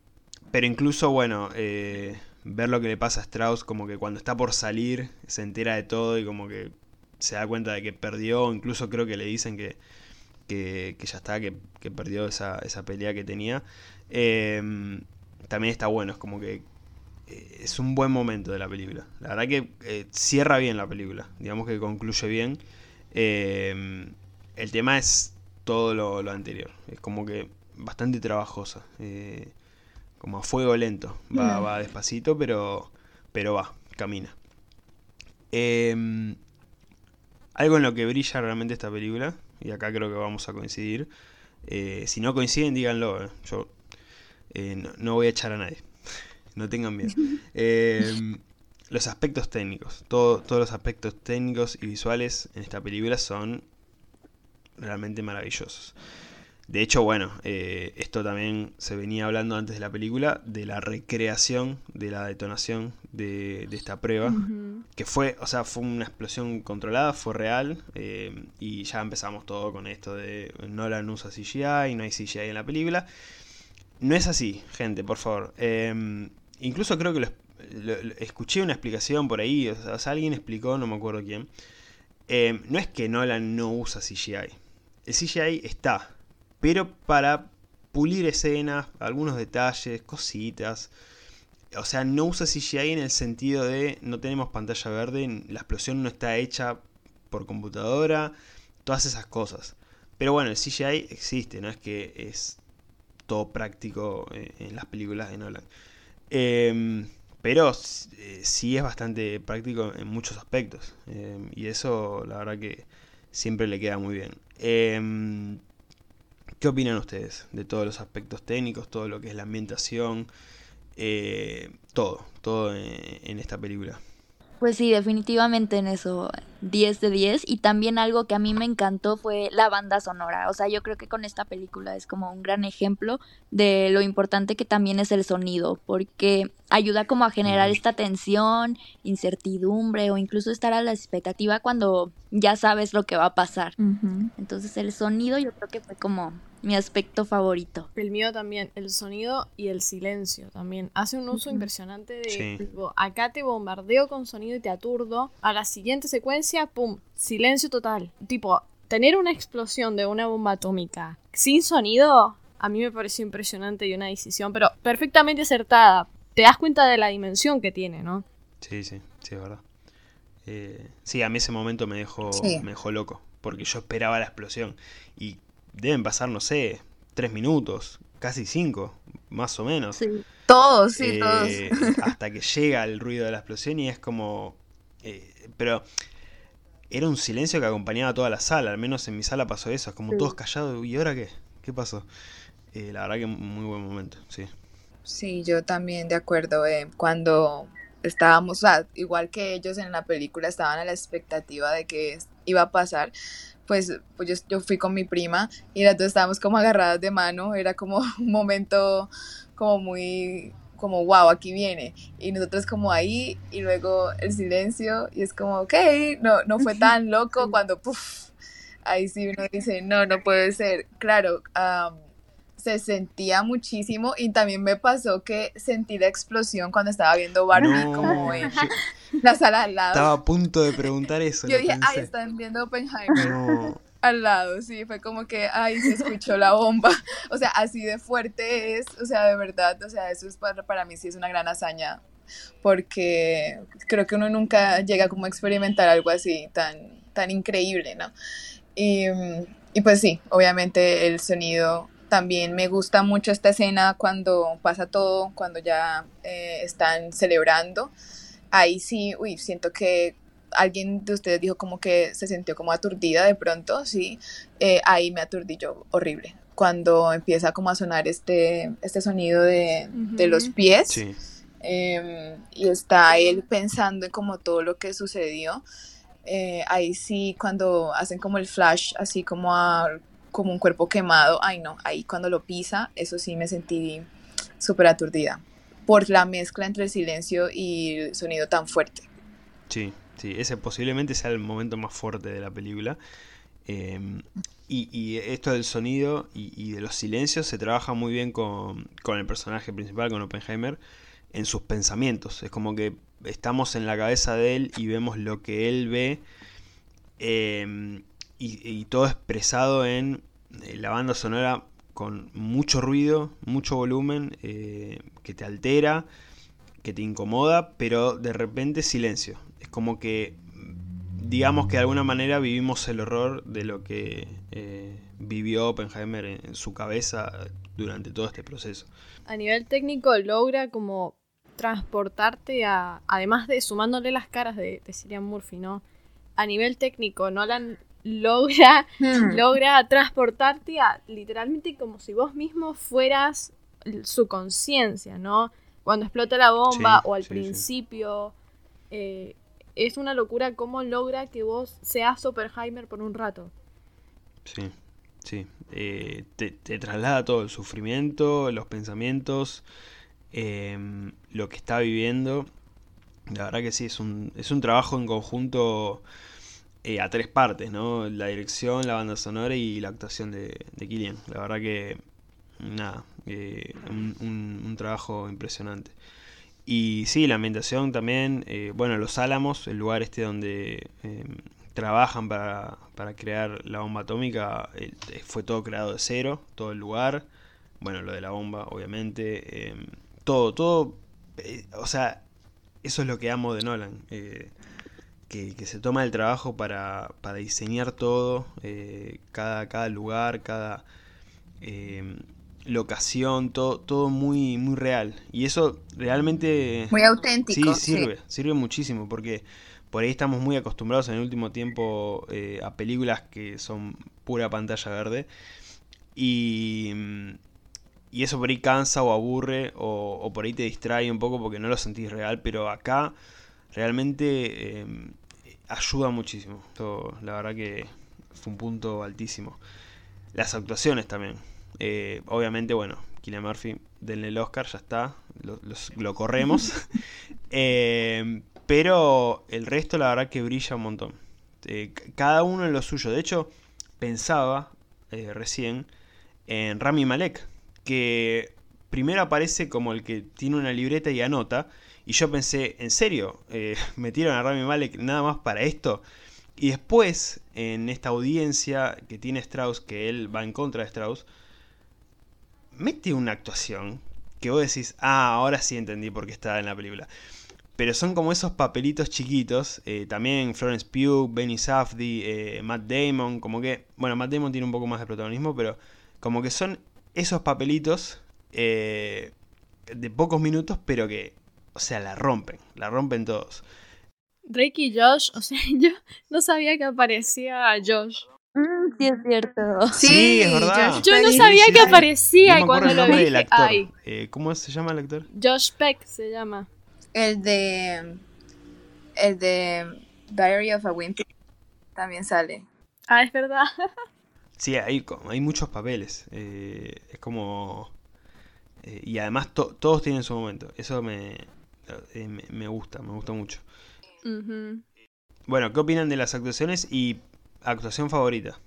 pero incluso, bueno, eh, ver lo que le pasa a Strauss, como que cuando está por salir, se entera de todo y como que se da cuenta de que perdió. Incluso creo que le dicen que, que, ya está, que, perdió esa, esa, pelea que tenía. También está bueno, es como que eh, es un buen momento de la película. La verdad que eh, cierra bien la película, digamos que concluye bien. Eh, el tema es todo lo, anterior, es como que bastante trabajosa, como a fuego lento, va, va despacito, pero, pero va, camina. algo en lo que brilla realmente esta película, y acá creo que vamos a coincidir. si no coinciden, díganlo. Yo no voy a echar a nadie no tengan miedo. *laughs* Em, los aspectos técnicos, todos los aspectos técnicos y visuales en esta película son realmente maravillosos. De hecho, bueno, eh, esto también se venía hablando antes de la película, de la recreación de la detonación de, esta prueba, que fue, o sea, fue una explosión controlada, fue real, eh, y ya empezamos todo con esto de Nolan usa CGI, no hay CGI en la película. No es así, gente, por favor. Em, incluso creo que lo, escuché una explicación por ahí, o sea, alguien explicó, no me acuerdo quién. Eh, no es que Nolan no usa CGI. El CGI está, pero para pulir escenas, algunos detalles, cositas. O sea, no usa CGI en el sentido de no tenemos pantalla verde, la explosión no está hecha por computadora, todas esas cosas. Pero bueno, el CGI existe, no es que es todo práctico eh, en las películas de Nolan. Em, pero eh, sí es bastante práctico en muchos aspectos. Em, y eso la verdad que siempre le queda muy bien. Em, ¿Qué opinan ustedes de todos los aspectos técnicos, todo lo que es la ambientación? Eh, todo, todo en esta película. Pues sí, definitivamente en eso 10 de 10 y también algo que a mí me encantó fue la banda sonora, o sea, yo creo que con esta película es como un gran ejemplo de lo importante que también es el sonido, porque ayuda como a generar esta tensión, incertidumbre o incluso estar a la expectativa cuando ya sabes lo que va a pasar. Entonces el sonido yo creo que fue como mi aspecto favorito. El mío también, el sonido y el silencio también. Hace un uso impresionante de, Sí. tipo, acá te bombardeo con sonido y te aturdo. A la siguiente secuencia, pum, silencio total. Tipo, tener una explosión de una bomba atómica sin sonido, a mí me pareció impresionante y una decisión, pero perfectamente acertada. Te das cuenta de la dimensión que tiene, ¿no? Sí, sí, sí, es verdad. Eh, sí, a mí ese momento me dejó, Sí. me dejó loco, porque yo esperaba la explosión. Y deben pasar, no sé, tres minutos, casi cinco, más o menos. Todos, sí, eh, todos. *laughs* hasta que llega el ruido de la explosión y es como... eh, pero era un silencio que acompañaba a toda la sala, al menos en mi sala pasó eso, es como Sí. todos callados, ¿y ahora qué? ¿Qué pasó? Eh, la verdad que muy buen momento, sí. Sí, yo también de acuerdo. eh, cuando estábamos, o sea, igual que ellos en la película estaban a la expectativa de que iba a pasar, pues, pues yo, yo fui con mi prima y las dos estábamos como agarradas de mano. Era como *laughs* un momento como muy, como wow, aquí viene. Y nosotros como ahí y luego el silencio y es como, ok, no, no fue tan *laughs* loco cuando, puff, ahí sí uno dice, no, no puede ser. Claro, am, se sentía muchísimo y también me pasó que sentí la explosión cuando estaba viendo Barbie No, como en *laughs* yo la sala al lado. estaba a punto de preguntar eso. Yo dije, ay, están viendo Oppenheimer No, *laughs* al lado, sí, fue como que, ay, se escuchó la bomba. *laughs* O sea, así de fuerte es, o sea, de verdad, o sea, eso es para, para mí sí es una gran hazaña, porque creo que uno nunca llega como a experimentar algo así tan, tan increíble, ¿no? Y, y pues sí, obviamente el sonido también me gusta mucho esta escena cuando pasa todo, cuando ya eh, están celebrando. Ahí sí, uy, siento que alguien de ustedes dijo como que se sintió como aturdida de pronto, sí. Eh, ahí me aturdí yo horrible. Cuando empieza como a sonar este, este sonido de, de los pies. sí. Eh, y está él pensando en como todo lo que sucedió. Eh, ahí sí, cuando hacen como el flash, así como a como un cuerpo quemado, ay no, ahí cuando lo pisa, eso sí me sentí súper aturdida por la mezcla entre el silencio y el sonido tan fuerte. Sí, sí, ese posiblemente sea el momento más fuerte de la película. Eh, y, esto del sonido y, de los silencios se trabaja muy bien con, con el personaje principal, con Oppenheimer, en sus pensamientos. Es como que estamos en la cabeza de él y vemos lo que él ve eh, y, y todo expresado en eh, la banda sonora con mucho ruido, mucho volumen, eh, que te altera, que te incomoda, pero de repente silencio. Es como que, digamos que de alguna manera vivimos el horror de lo que eh, vivió Oppenheimer en, su cabeza durante todo este proceso. A nivel técnico logra como transportarte a, además de sumándole las caras de, de Cillian Murphy, ¿no? A nivel técnico, Nolan logra, logra transportarte a literalmente como si vos mismo fueras su conciencia, ¿no? Cuando explota la bomba Sí, o al sí, sí. principio. eh, es una locura cómo logra que vos seas Oppenheimer por un rato. Sí, sí. Eh, te, te traslada todo el sufrimiento, los pensamientos, em, lo que está viviendo. La verdad que sí, es un, es un trabajo en conjunto eh, a tres partes, ¿no? La dirección, la banda sonora y la actuación de, de Killian. La verdad que, nada, eh, un, trabajo impresionante. Y sí, la ambientación también, eh, bueno, Los Álamos, el lugar este donde eh, trabajan para, para crear la bomba atómica, fue todo creado de cero, todo el lugar, bueno, lo de la bomba, obviamente, eh, todo, todo, o sea, eso es lo que amo de Nolan, que, que se toma el trabajo para, para diseñar todo, eh, cada, cada lugar, cada eh, locación, todo, todo muy, muy real. Y eso realmente... Muy auténtico. Sí, sirve, sirve muchísimo porque por ahí estamos muy acostumbrados en el último tiempo eh, a películas que son pura pantalla verde y, y eso por ahí cansa o aburre o, o por ahí te distrae un poco porque no lo sentís real, pero acá realmente eh, ayuda muchísimo. Esto, la verdad que fue un punto altísimo. Las actuaciones también. Eh, obviamente, bueno, Killian Murphy, denle el Oscar, ya está, lo, los- lo corremos. *laughs* Eh, pero el resto, la verdad que brilla un montón. Eh, cada uno en lo suyo. De hecho, pensaba recién en Rami Malek, que primero aparece como el que tiene una libreta y anota, y yo pensé, ¿en serio? Eh, *laughs* ¿Metieron a Rami Malek nada más para esto? Y después, en esta audiencia que tiene Strauss, que él va en contra de Strauss, mete una actuación que vos decís, ah, ahora sí entendí por qué está en la película. Pero son como esos papelitos chiquitos. eh, también Florence Pugh, Benny Safdie, eh, Matt Damon. Como que. Bueno, Matt Damon tiene un poco más de protagonismo, pero como que son esos papelitos eh, de pocos minutos, pero que. O sea, la rompen. La rompen todos. Drake y Josh, o sea, *laughs* yo no sabía que aparecía Josh. Mm, sí, es cierto. Sí, es verdad. Josh Yo no sabía sí, que sí. aparecía No cuando lo vi Eh, ¿Cómo se llama el actor? Josh Peck se llama. El de. El de Diary of a Wimpy también sale. Ah, es verdad. *laughs* Sí, hay, hay muchos papeles. eh, es como. eh, y además to- todos tienen su momento. Eso me, eh, me, gusta, me gusta mucho. Bueno, ¿qué opinan de las actuaciones y actuación favorita?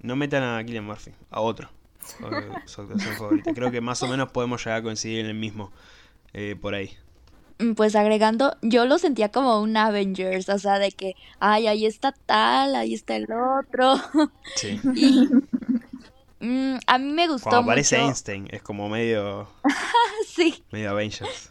No metan a Killian Murphy, a otro. *laughs* Su actuación favorita. Creo que más o menos podemos llegar a coincidir en el mismo. eh, por ahí. Mm, Pues agregando, yo lo sentía como un Avengers, o sea, de que, ay, ahí está tal, ahí está el otro. *laughs* Sí. *laughs* Y mm, a mí me gustó Cuando aparece mucho. Einstein, es como medio, Sí, medio Avengers.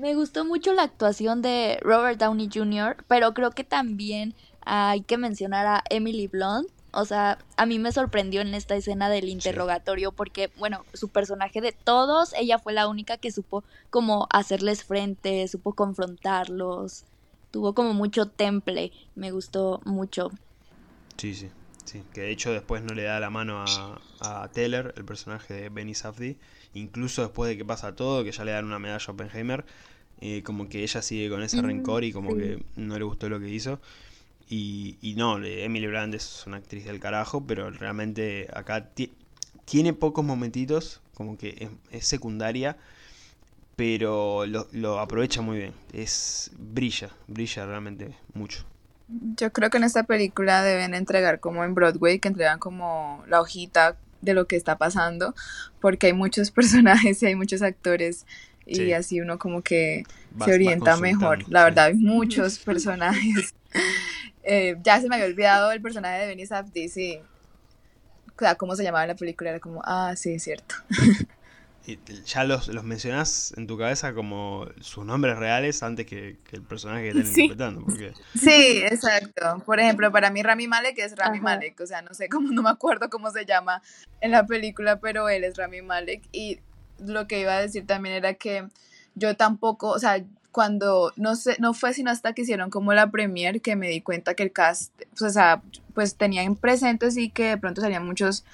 Me gustó mucho la actuación de Robert Downey Jr., pero creo que también hay que mencionar a Emily Blunt. O sea, a mí me sorprendió en esta escena del interrogatorio porque, bueno, su personaje de todos, ella fue la única que supo como hacerles frente, supo confrontarlos, tuvo como mucho temple, me gustó mucho. Sí, sí, sí. Que de hecho después no le da la mano a, a Teller, el personaje de Benny Safdie. Incluso después de que pasa todo, que ya le dan una medalla a Oppenheimer. eh, como que ella sigue con ese Mm, rencor y como sí. que no le gustó lo que hizo. Y, y no, le- Emily Blunt es una actriz del carajo, pero realmente acá ti- tiene pocos momentitos, como que es, es secundaria, pero lo, lo aprovecha muy bien. Es brilla, brilla realmente mucho. Yo creo que en esta película deben entregar como en Broadway, que entregan como la hojita de lo que está pasando, porque hay muchos *laughs* personajes y hay muchos actores y Sí. así uno como que se orienta mejor. La sí. verdad, hay muchos *laughs* personajes. *laughs* Eh, ya se me había olvidado el personaje de Benny Safdie, sí. O sea, cómo se llamaba en la película, era como, ah, sí, es cierto. Y ya los, los mencionás en tu cabeza como sus nombres reales antes que, que el personaje que están Sí. interpretando. Porque Sí, exacto. Por ejemplo, para mí Rami Malek es Rami Ajá. Malek, o sea, no sé cómo, *laughs* no me acuerdo cómo se llama en la película, pero él es Rami Malek. Y lo que iba a decir también era que yo tampoco, o sea, cuando, no sé, no fue sino hasta que hicieron como la premiere que me di cuenta que el cast, pues, o sea, pues tenían presentes y que de pronto salían muchos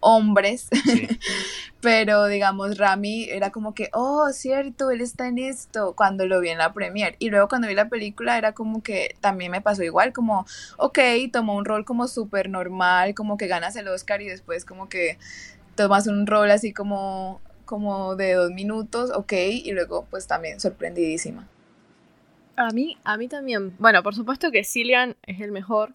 hombres, sí, *laughs* pero digamos Rami era como que, oh, cierto, él está en esto, cuando lo vi en la premiere. Y luego cuando vi la película era como que también me pasó igual, como, ok, tomó un rol como súper normal, como que ganas el Oscar y después como que tomas un rol así como, como de dos minutos, ok, y luego pues también sorprendidísima. A mí, a mí también. Bueno, por supuesto que Cillian es el mejor,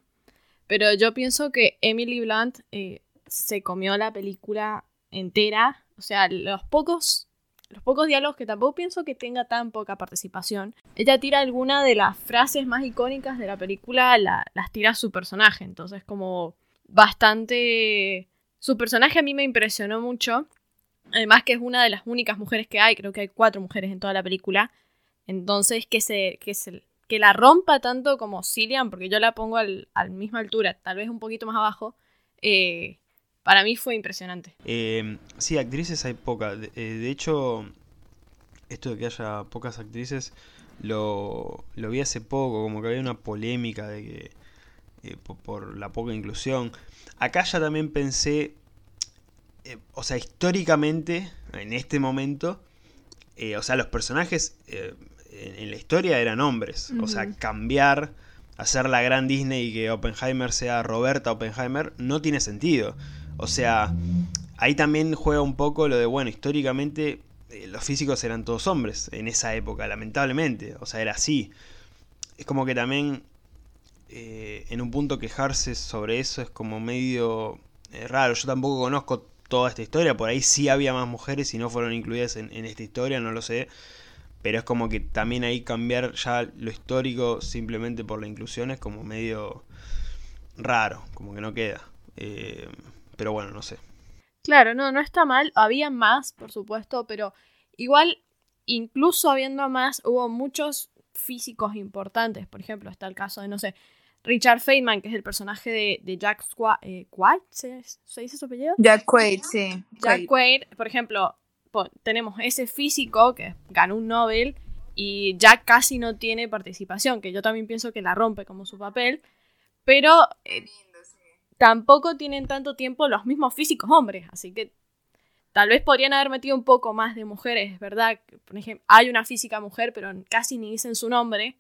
pero yo pienso que Emily Blunt eh, se comió la película entera. O sea, los pocos, los pocos diálogos que tampoco pienso que tenga tan poca participación. Ella tira alguna de las frases más icónicas de la película, la- las tira su personaje. Entonces, como bastante. Su personaje a mí me impresionó mucho. Además que es una de las únicas mujeres que hay, creo que hay cuatro mujeres en toda la película. Entonces, que se, que se, que la rompa tanto como Cillian, porque yo la pongo al, a la misma altura, tal vez un poquito más abajo, eh, para mí fue impresionante. Eh, sí, actrices hay pocas. De, eh, de hecho, esto de que haya pocas actrices lo, lo vi hace poco, como que había una polémica de que eh, po- por, la poca inclusión. Acá ya también pensé, eh, o sea, históricamente, en este momento, o sea, los personajes en, en la historia eran hombres. O sea, cambiar, hacer la gran Disney y que Oppenheimer sea Roberta Oppenheimer, no tiene sentido. O sea, ahí también juega un poco lo de, bueno, históricamente eh, los físicos eran todos hombres en esa época, lamentablemente. O sea, era así. Es como que también eh, en un punto quejarse sobre eso es como medio eh, raro. Yo tampoco conozco toda esta historia. Por ahí sí había más mujeres y no fueron incluidas en, esta historia, no lo sé. Pero es como que también ahí cambiar ya lo histórico simplemente por la inclusión es como medio raro, como que no queda. Pero bueno, no sé. Claro, no, no está mal. Había más, por supuesto, pero igual, incluso habiendo más, hubo muchos físicos importantes. Por ejemplo, está el caso de, no sé, Richard Feynman, que es el personaje de, de Jack Squa eh, Quaid, ¿se, ¿se dice su apellido? Jack Quaid, sí. Jack Quaid, por ejemplo, po- tenemos ese físico que ganó un Nobel y Jack casi no tiene participación, que yo también pienso que la rompe como su papel, pero eh, tampoco tienen tanto tiempo los mismos físicos hombres, así que tal vez podrían haber metido un poco más de mujeres, ¿verdad? Por ejemplo, hay una física mujer, pero casi ni dicen su nombre.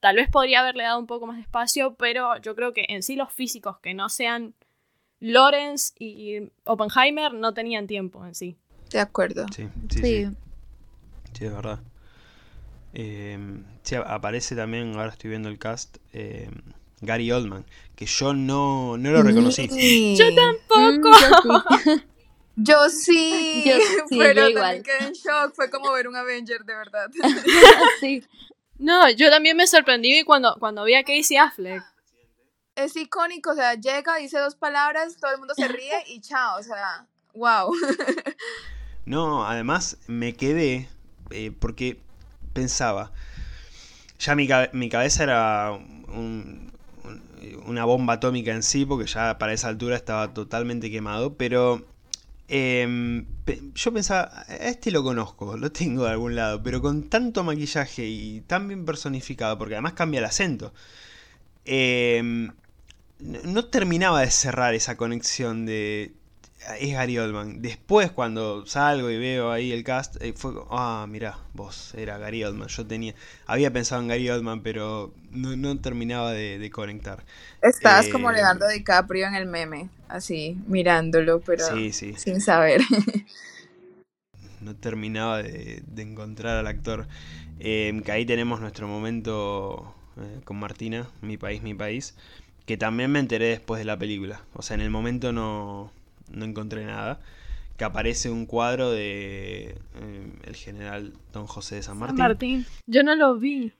Tal vez podría haberle dado un poco más de espacio, pero yo creo que en sí los físicos que no sean Lawrence y Oppenheimer no tenían tiempo en sí. De acuerdo. Sí, sí, sí. Sí. Sí, es verdad. Eh, sí, aparece también, ahora estoy viendo el cast, eh, Gary Oldman, que yo no, no lo reconocí. Sí. Yo tampoco. Mm, *laughs* yo sí. Yo sí, Yo sí, pero yo también igual. quedé en shock. Fue como ver un Avenger, de verdad. *laughs* sí. No, yo también me sorprendí cuando, cuando vi a Casey Affleck. Es icónico, o sea, llega, dice dos palabras, todo el mundo se ríe y chao, o sea, wow. *laughs* No, además me quedé eh, porque pensaba, ya mi, cabe- mi cabeza era un- un- una bomba atómica en sí, porque ya para esa altura estaba totalmente quemado, pero em, yo pensaba, este lo conozco, lo tengo de algún lado, pero con tanto maquillaje y tan bien personificado, porque además cambia el acento. em, no terminaba de cerrar esa conexión de es Gary Oldman. Después, cuando salgo y veo ahí el cast, eh, fue ah, mirá, vos, era Gary Oldman. Yo tenía, había pensado en Gary Oldman, pero no, no terminaba de, de conectar. Estás Eh, como Leonardo DiCaprio en el meme, así, mirándolo, pero Sí, sí, sin saber. *laughs* no terminaba de, de encontrar al actor. Eh, que ahí tenemos nuestro momento eh, con Martina, Mi País, Mi País, que también me enteré después de la película. O sea, en el momento no, no encontré nada. Que aparece un cuadro de eh, el general Don José de San Martín. Martín. Yo no lo vi.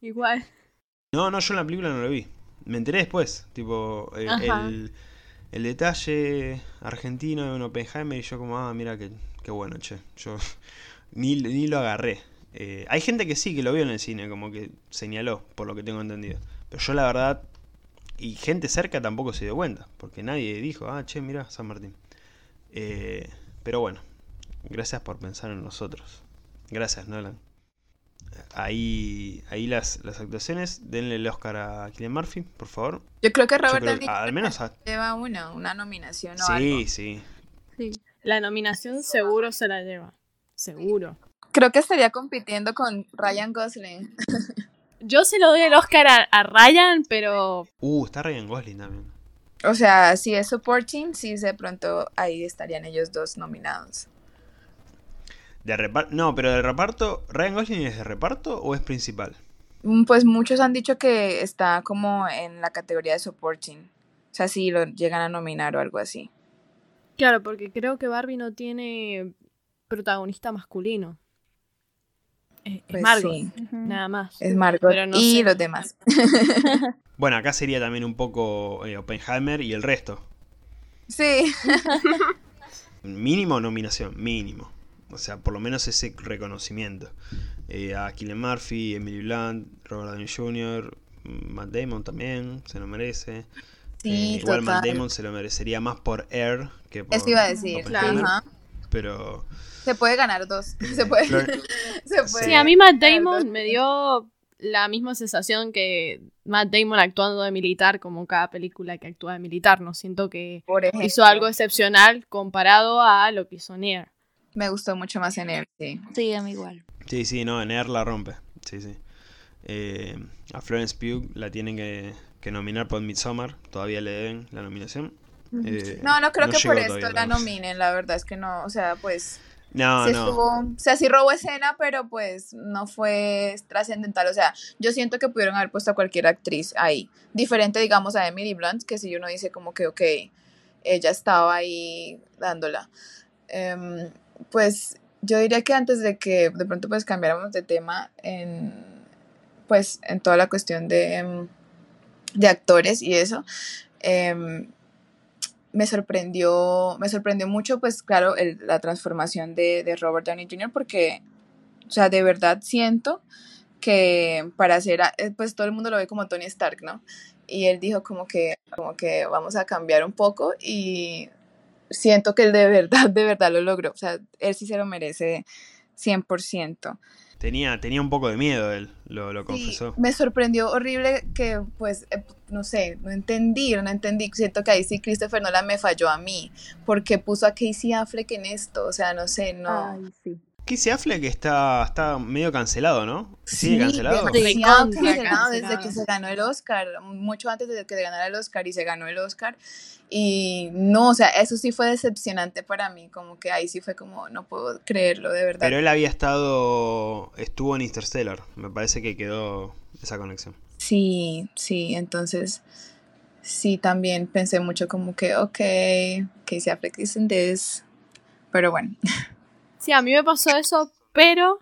Igual. No, no, yo en la película no lo vi. Me enteré después. Tipo, eh, el, el detalle argentino de un Oppenheimer y yo como, ah, mira qué, qué bueno, che. Yo *laughs* ni, ni lo agarré. Eh, hay gente que sí, que lo vio en el cine, como que señaló, por lo que tengo entendido. Pero yo la verdad, y gente cerca tampoco se dio cuenta, porque nadie dijo, ah, che, mira, San Martín. Eh, pero bueno, gracias por pensar en nosotros. Gracias, Nolan. Ahí, ahí las, las actuaciones. Denle el Oscar a Killian Murphy, por favor. Yo creo que Robert creo que- al menos a- lleva una, una nominación o Sí, algo. sí. Sí. La nominación seguro se la lleva. Seguro. Creo que estaría compitiendo con Ryan Gosling. *laughs* Yo se lo doy el Oscar a, a Ryan, pero Uh, está Ryan Gosling también. O sea, si es supporting, sí, de pronto ahí estarían ellos dos nominados. De repar- no, pero de reparto. ¿Ryan Gosling es de reparto o es principal? Mm, Pues muchos han dicho que está como en la categoría de supporting. O sea, si lo llegan a nominar o algo así. claro, porque creo que Barbie no tiene protagonista masculino. Es, es Pues sí, nada más. es Margot Pero no y sé. los demás. *laughs* Bueno, acá sería también un poco eh, Oppenheimer y el resto. Sí, *laughs* Mínimo nominación, mínimo. O sea, por lo menos ese reconocimiento. Eh, a Killian Murphy, Emily Blunt, Robert Downey Jr., Matt Damon también, se lo merece. sí, Eh, igual Matt. Damon se lo merecería más por Air que por Eso iba a decir, ajá. Pero Se puede ganar dos. *laughs* Se puede. Flor- *laughs* se puede Sí, a mí Matt. Damon me dio la misma sensación que Matt Damon actuando de militar, como cada película que actúa de militar. No siento que Por hizo algo excepcional comparado a lo que hizo Nier. Me gustó mucho más en él, sí. Sí, a mí igual. Sí, sí, no, en Air la rompe. Sí, sí. Eh, a Florence Pugh la tienen que, que nominar por Midsommar. Todavía le deben la nominación. Eh, No, no creo que por esto todavía, la no. nominen, la verdad es que no, o sea, pues No, sí no. estuvo, o sea, sí robó escena, pero pues no fue trascendental, o sea, yo siento que pudieron haber puesto a cualquier actriz ahí, diferente digamos a Emily Blunt, que si uno dice como que, ok, ella estaba ahí dándola. Em, pues yo diría que antes de que de pronto pues cambiáramos de tema en pues en toda la cuestión de, em, de actores y eso, em, me sorprendió, me sorprendió mucho, pues claro, la transformación de, de Robert Downey Jr. porque, o sea, de verdad siento que para hacer, eh, pues todo el mundo lo ve como Tony Stark, ¿no? Y él dijo como que, como que vamos a cambiar un poco y siento que él de verdad, de verdad lo logró, o sea, él sí se lo merece 100%. Tenía, tenía un poco de miedo él, lo, lo Sí, confesó. me sorprendió horrible que, pues, eh, no sé, no entendí, no entendí. Siento que ahí sí Christopher Nolan me falló a mí, porque puso a Casey Affleck en esto, o sea, no sé, no. Ay, sí. Casey Affleck está, está medio cancelado, ¿no? ¿Sigue Sí, cancelado? Recontra cancelado desde que se ganó el Oscar, mucho antes de que se ganara el Oscar y se ganó el Oscar. Y no, o sea, eso sí fue decepcionante para mí, como que ahí sí fue como, no puedo creerlo, de verdad. Pero él había estado. estuvo en Interstellar. Me parece que quedó esa conexión. Sí, sí, entonces sí, también pensé mucho como que, ok, Casey Affleck is in this, pero bueno. *laughs* Sí, a mí me pasó eso, pero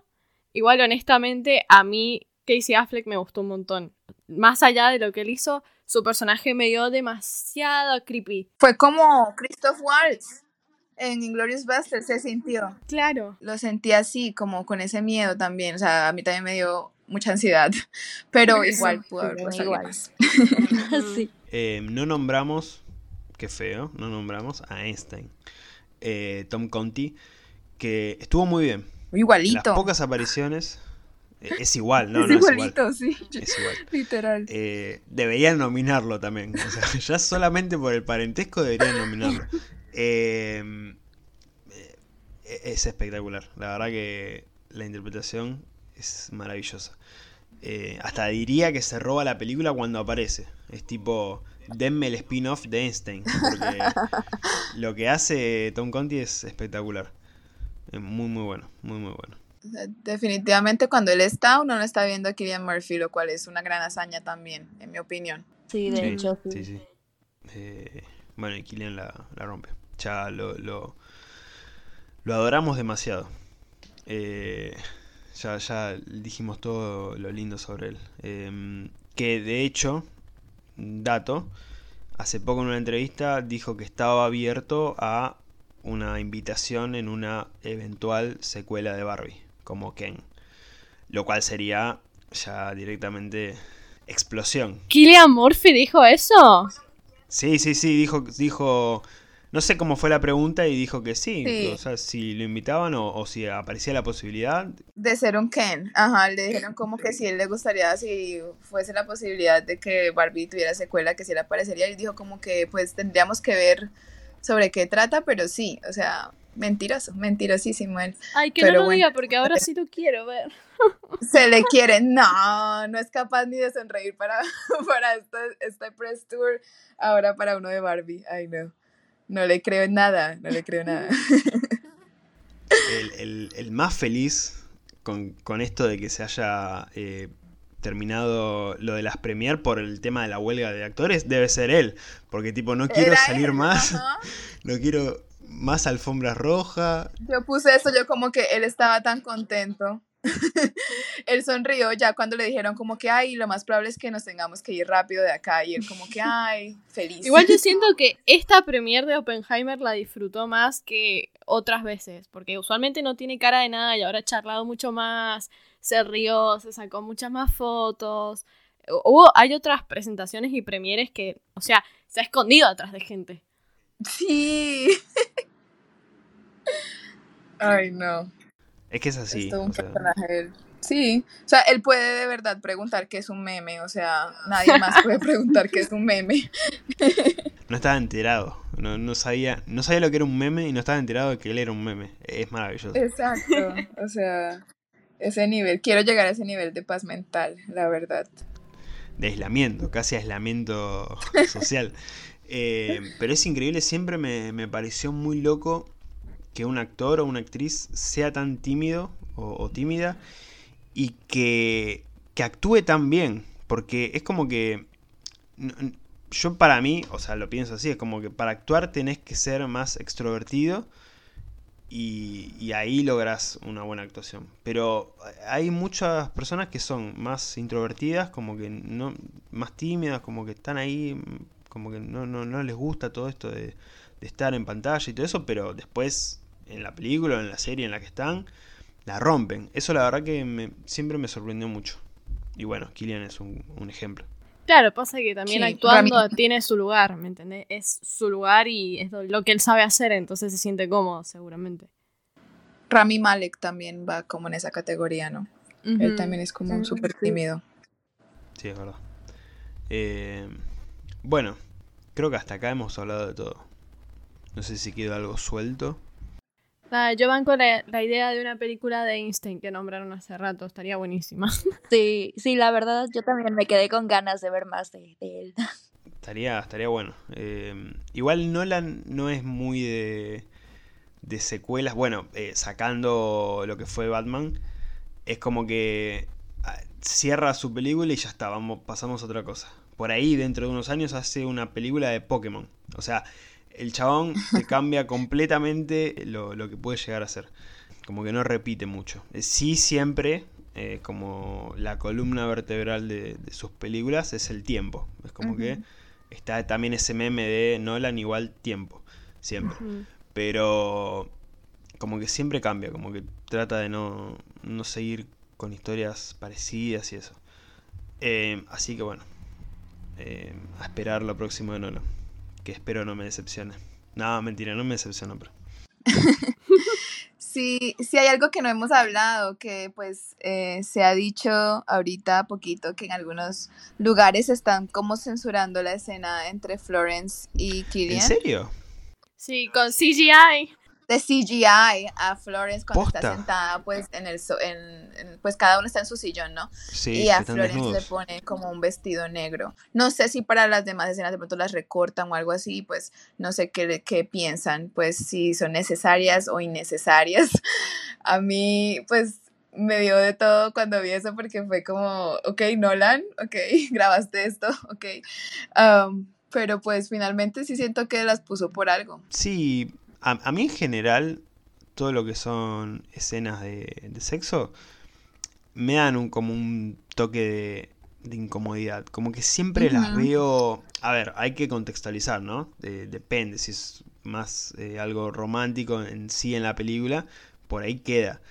igual honestamente a mí Casey Affleck me gustó un montón. Más allá de lo que él hizo, su personaje me dio demasiado creepy. Fue como Christoph Waltz en Inglorious Basterds se sintió. Claro. Lo sentí así, como con ese miedo también. O sea, a mí también me dio mucha ansiedad. Pero igual pudo haber a igual. más. *laughs* sí. Eh, no nombramos. Qué feo, no nombramos a Einstein. Eh, Tom Conti, que estuvo muy bien. Las Igualito. pocas apariciones. Es igual, no, es no es igual. igualito, sí. Es igual. Literal. Eh, deberían nominarlo también. O sea, *laughs* ya solamente por el parentesco deberían nominarlo. Eh, eh, es espectacular. La verdad que la interpretación es maravillosa. Eh, hasta diría que se roba la película cuando aparece. Es tipo, denme el spin-off de Einstein. Porque *laughs* lo que hace Tom Conti es espectacular. Es muy, muy bueno. Muy, muy bueno. Definitivamente cuando él está, uno no está viendo a Killian Murphy, lo cual es una gran hazaña también, en mi opinión. Sí, de Sí, hecho, sí. sí, sí. Eh, bueno, y Kylian la, la rompe. Ya lo, lo, lo adoramos demasiado. Eh, ya, ya dijimos todo lo lindo sobre él. Eh, que de hecho, dato, hace poco en una entrevista dijo que estaba abierto a una invitación en una eventual secuela de Barbie, como Ken. Lo cual sería ya directamente explosión. ¿Killian Murphy dijo eso? Sí, sí, sí, dijo, dijo, no sé cómo fue la pregunta y dijo que sí, Sí. o sea, si lo invitaban o, o si aparecía la posibilidad, De ser un Ken, ajá, le dijeron como que si él le gustaría, si fuese la posibilidad de que Barbie tuviera secuela, que si él aparecería, y dijo como que pues tendríamos que ver sobre qué trata, pero sí, o sea, mentiroso, mentirosísimo él. Ay, que Pero no lo bueno. diga porque ahora sí lo quiero ver. *laughs* Se le quiere, no, no es capaz ni de sonreír para, *laughs* para este, este press tour, ahora para uno de Barbie, ay no, no le creo nada, no le creo nada. *laughs* el, el- el más feliz con, con esto de que se haya eh, terminado lo de las premier por el tema de la huelga de actores debe ser él, porque tipo, no quiero salir él, más, no quiero más alfombras rojas, Yo puse eso, yo como que él estaba tan contento. *laughs* él sonrió ya cuando le dijeron como que, ay, lo más probable es que nos tengamos que ir rápido de acá. Y él como que, ay, feliz. Igual yo *laughs* siento que esta premiere de Oppenheimer la disfrutó más que otras veces, porque usualmente no tiene cara de nada y ahora ha charlado mucho más, se rió, se sacó muchas más fotos. Hubo, hay otras presentaciones y premieres que, o sea, se ha escondido atrás de gente. Sí. *laughs* ay, no. es que es así. es todo un o sea, personaje. él. Sí. O sea, él puede de verdad preguntar qué es un meme. O sea, nadie más puede *laughs* preguntar qué es un meme. *laughs* no estaba enterado, no, no sabía, no sabía lo que era un meme y no estaba enterado de que él era un meme, es maravilloso. Exacto. O sea, ese nivel. Quiero llegar a ese nivel de paz mental, la verdad. de aislamiento, casi aislamiento social. Eh, pero es increíble, siempre me, me pareció muy loco que un actor o una actriz sea tan tímido o, tímida y que, que actúe tan bien, porque es como que yo para mí, o sea, lo pienso así, es como que para actuar tenés que ser más extrovertido y, ahí logras una buena actuación. Pero hay muchas personas que son más introvertidas, como que no, más tímidas, como que están ahí, como que no, no, no les gusta todo esto de, de estar en pantalla y todo eso, pero después en la película o en la serie en la que están, la rompen. Eso la verdad que me, siempre me sorprendió mucho. Y bueno, Killian es un, un ejemplo. Claro, pasa que también Sí, actuando tiene su lugar, ¿me entendés? Es su lugar y es lo que él sabe hacer, entonces se siente cómodo, seguramente. Rami Malek también va como en esa categoría, ¿no? Él también es como súper tímido. Sí, es verdad. Eh, bueno, creo que hasta acá hemos hablado de todo. No sé si quedó algo suelto. Yo banco la, la idea de una película de Einstein que nombraron hace rato, estaría buenísima. *laughs* Sí, sí, la verdad yo también me quedé con ganas de ver más de, de él. *laughs* Estaría, estaría bueno. Eh, igual Nolan no es muy de, de secuelas. Bueno, eh, sacando lo que fue Batman, es como que ah, cierra su película y ya está, vamos, pasamos a otra cosa. Por ahí, dentro de unos años, hace una película de Pokémon. O sea, el chabón te cambia completamente lo, lo que puede llegar a ser. Como que no repite mucho. Sí, siempre, eh, como la columna vertebral de, de sus películas, es el tiempo. Es como que está también ese meme de Nolan igual tiempo. Siempre. Pero como que siempre cambia, como que trata de no, no seguir con historias parecidas y eso. Eh, así que bueno, eh, a esperar lo próximo de Nolan. Que espero no me decepcione. No, mentira, no me decepcionó, pero... *laughs* Sí, sí hay algo que no hemos hablado, que pues eh, se ha dicho ahorita poquito que en algunos lugares están como censurando la escena entre Florence y ¿En Killian. serio? Sí, con CGI. De CGI a Florence cuando está Posta. sentada, pues en el so- en, en- pues cada uno está en su sillón, ¿no? Sí, y a Florence le desnudos. pone como un vestido negro. No sé si para las demás escenas de pronto las recortan o algo así, pues no sé qué, qué piensan, pues si son necesarias o innecesarias. *laughs* A mí, pues me dio de todo cuando vi eso porque fue como, ok, Nolan, ok, *laughs* grabaste esto, ok. Um, pero pues finalmente sí siento que las puso por algo. Sí, a, a mí en general, todo lo que son escenas de, de sexo me dan un, como un toque de, de incomodidad. Como que siempre las veo. A ver, hay que contextualizar, ¿no? De- depende si es más eh, algo romántico en sí en la película, por ahí queda.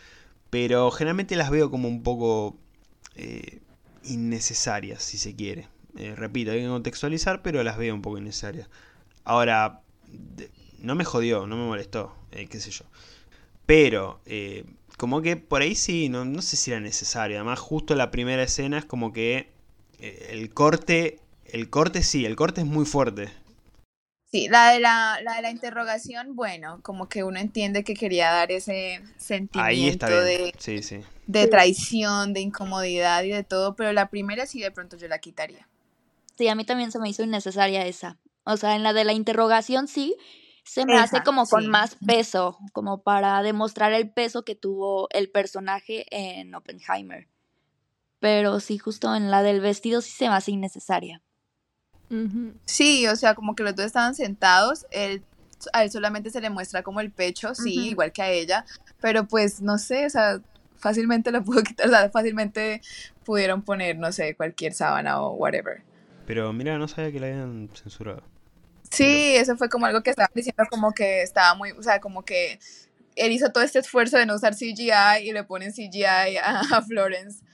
Pero generalmente las veo como un poco eh, innecesarias, si se quiere. Eh, repito, hay que contextualizar, pero las veo un poco innecesarias. Ahora, de- no me jodió, no me molestó, eh, qué sé yo. Pero, eh, como que por ahí sí, no, no sé si era necesario. Además, justo la primera escena es como que eh, el corte, el corte sí, el corte es muy fuerte. Sí, la de la, la de la interrogación, bueno, como que uno entiende que quería dar ese sentimiento Ahí está bien. de, Sí, sí. de traición, de incomodidad y de todo, pero la primera sí de pronto yo la quitaría. Sí, a mí también se me hizo innecesaria esa. O sea, en la de la interrogación sí, se me hace como con sí. más peso, como para demostrar el peso que tuvo el personaje en Oppenheimer. Pero sí, justo en la del vestido sí se me hace innecesaria. Sí, o sea, como que los dos estaban sentados, él, a él solamente se le muestra como el pecho, sí, igual que a ella, pero pues no sé, o sea, fácilmente lo pudo *laughs* quitar, o sea, fácilmente pudieron poner, no sé, cualquier sábana o whatever. Pero mira, no sabía que la habían censurado. Sí, eso fue como algo que estaban diciendo como que estaba muy, o sea, como que él hizo todo este esfuerzo de no usar CGI y le ponen CGI a, *laughs* a Florence.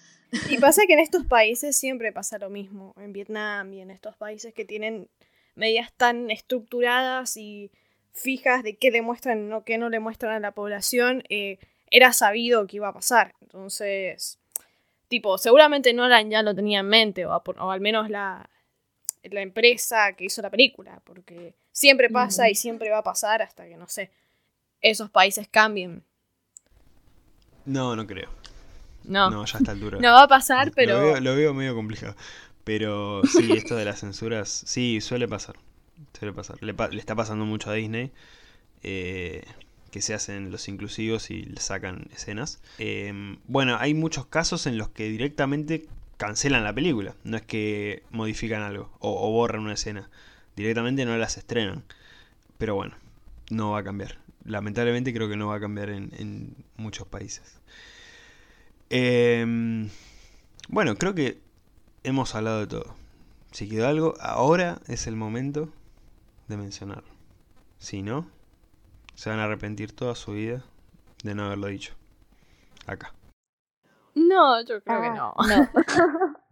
Y pasa que en estos países siempre pasa lo mismo, en Vietnam y en estos países que tienen medidas tan estructuradas y fijas de qué le muestran o qué no le muestran a la población, eh, era sabido que iba a pasar. Entonces, tipo, seguramente Nolan ya lo tenía en mente, o, a- o al menos la, la empresa que hizo la película, porque siempre pasa y siempre va a pasar hasta que, no sé, esos países cambien. No, no creo. No, No, no, ya a esta altura. *laughs* va a pasar, pero... Lo veo, lo veo medio complicado. Pero sí, esto de las censuras, sí, suele pasar. Suele pasar. Le, pa- le está pasando mucho a Disney. eh, que se hacen los inclusivos y le sacan escenas. Eh, bueno, hay muchos casos en los que directamente cancelan la película. No es que modifican algo o, borran una escena. Directamente no las estrenan. Pero bueno, no va a cambiar. Lamentablemente creo que no va a cambiar en, en muchos países. Em, bueno, creo que hemos hablado de todo. Si quedó algo, ahora es el momento de mencionarlo. Si no, se van a arrepentir toda su vida de no haberlo dicho. Acá. No, yo creo que Ah, no. no. *laughs*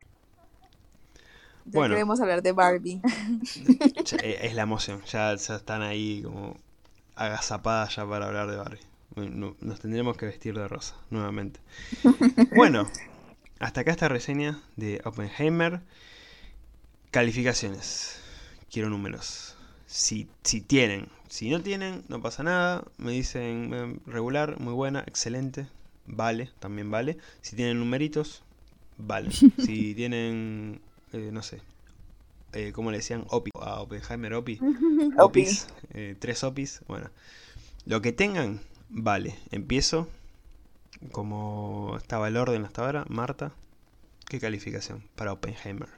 Ya Bueno. queremos hablar de Barbie. *laughs* Eh, es la emoción. Ya, ya están ahí como agazapadas ya para hablar de Barbie. Nos tendremos que vestir de rosa nuevamente. *laughs* Bueno, hasta acá esta reseña de Oppenheimer. Calificaciones. Quiero números. Si, si tienen. Si no tienen, no pasa nada. Me dicen eh, regular, muy buena, excelente. Vale, también vale. Si tienen numeritos, vale. *laughs* Si tienen, eh, no sé, eh, ¿cómo le decían? Opi, a Oppenheimer Opi. *laughs* Opis, eh, tres Opis. Bueno, lo que tengan, vale. Empiezo. Como estaba el orden hasta ahora, Marta, ¿qué calificación para Oppenheimer?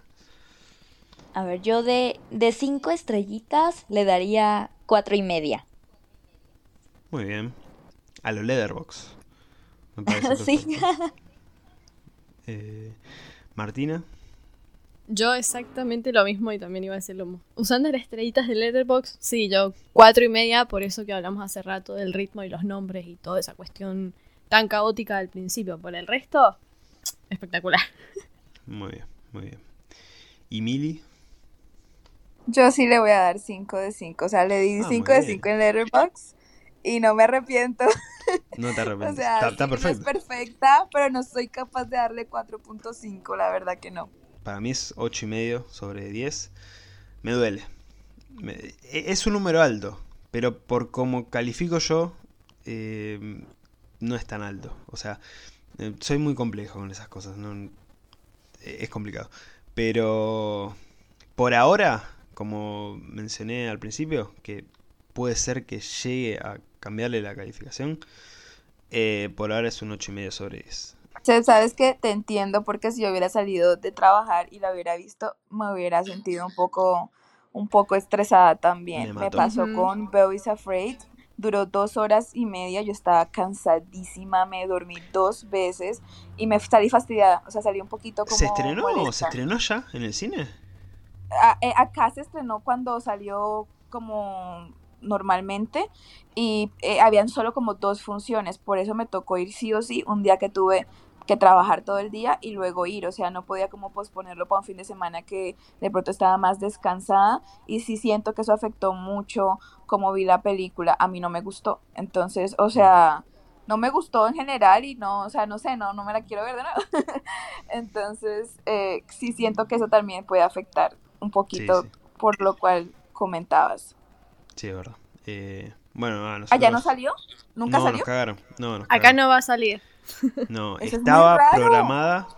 A ver, yo de, de cinco estrellitas le daría cuatro y media. Muy bien. A lo Leatherbox. Me parece *laughs* Sí. perfecto. Eh, Martina, Yo exactamente lo mismo y también iba a decir lo mismo. Usando las estrellitas de Letterboxd, sí, yo cuatro y media, por eso que hablamos hace rato del ritmo y los nombres y toda esa cuestión tan caótica al principio. Por el resto, espectacular. muy bien, muy bien. ¿Y Mili? Yo sí le voy a dar 5 de 5. O sea, le di Ah, 5 muy de bien. 5 en Letterboxd y no me arrepiento. *laughs* No te O arrepientes. sea, está, no es perfecta, pero no soy capaz de darle 4.5, la verdad que no. Para mí es 8 y medio sobre 10. Me duele. Me- e- es un número alto, pero por como califico yo, eh, no es tan alto. O sea, eh, soy muy complejo con esas cosas. no- eh, es complicado. Pero por ahora, como mencioné al principio, que puede ser que llegue a cambiarle la calificación, eh, por ahora es un 8 y medio sobre 10. O sea, sabes que te entiendo porque si yo hubiera salido de trabajar y la hubiera visto, me hubiera sentido un poco, un poco estresada también. Me pasó con Beau is Afraid. Duró dos horas y media, yo estaba cansadísima, me dormí dos veces y me salí fastidiada, o sea, salí un poquito como ¿Se estrenó? ¿Se estrenó ya en el cine? a- eh, acá se estrenó cuando salió como normalmente y eh, habían solo como dos funciones, por eso me tocó ir sí o sí un día que tuve que trabajar todo el día y luego ir, o sea, no podía como posponerlo para un fin de semana que de pronto estaba más descansada y sí siento que eso afectó mucho como vi la película, a mí no me gustó, entonces, o sea, no me gustó en general y no, o sea, no sé, no, no me la quiero ver de nuevo. *laughs* Entonces, eh, sí siento que eso también puede afectar un poquito, sí. por lo cual comentabas. Sí, es verdad. Eh, bueno, ah, ¿Allá no salió? ¿Nunca no, salió? nos cagaron. No, nos Acá cagaron. no va a salir. *laughs* No, Eso estaba programada.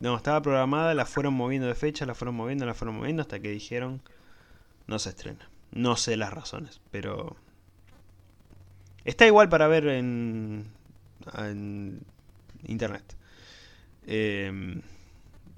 No, estaba programada, la fueron moviendo de fecha, la fueron moviendo, la fueron moviendo hasta que dijeron no se estrena. No sé las razones, pero está igual para ver en, en internet. Em,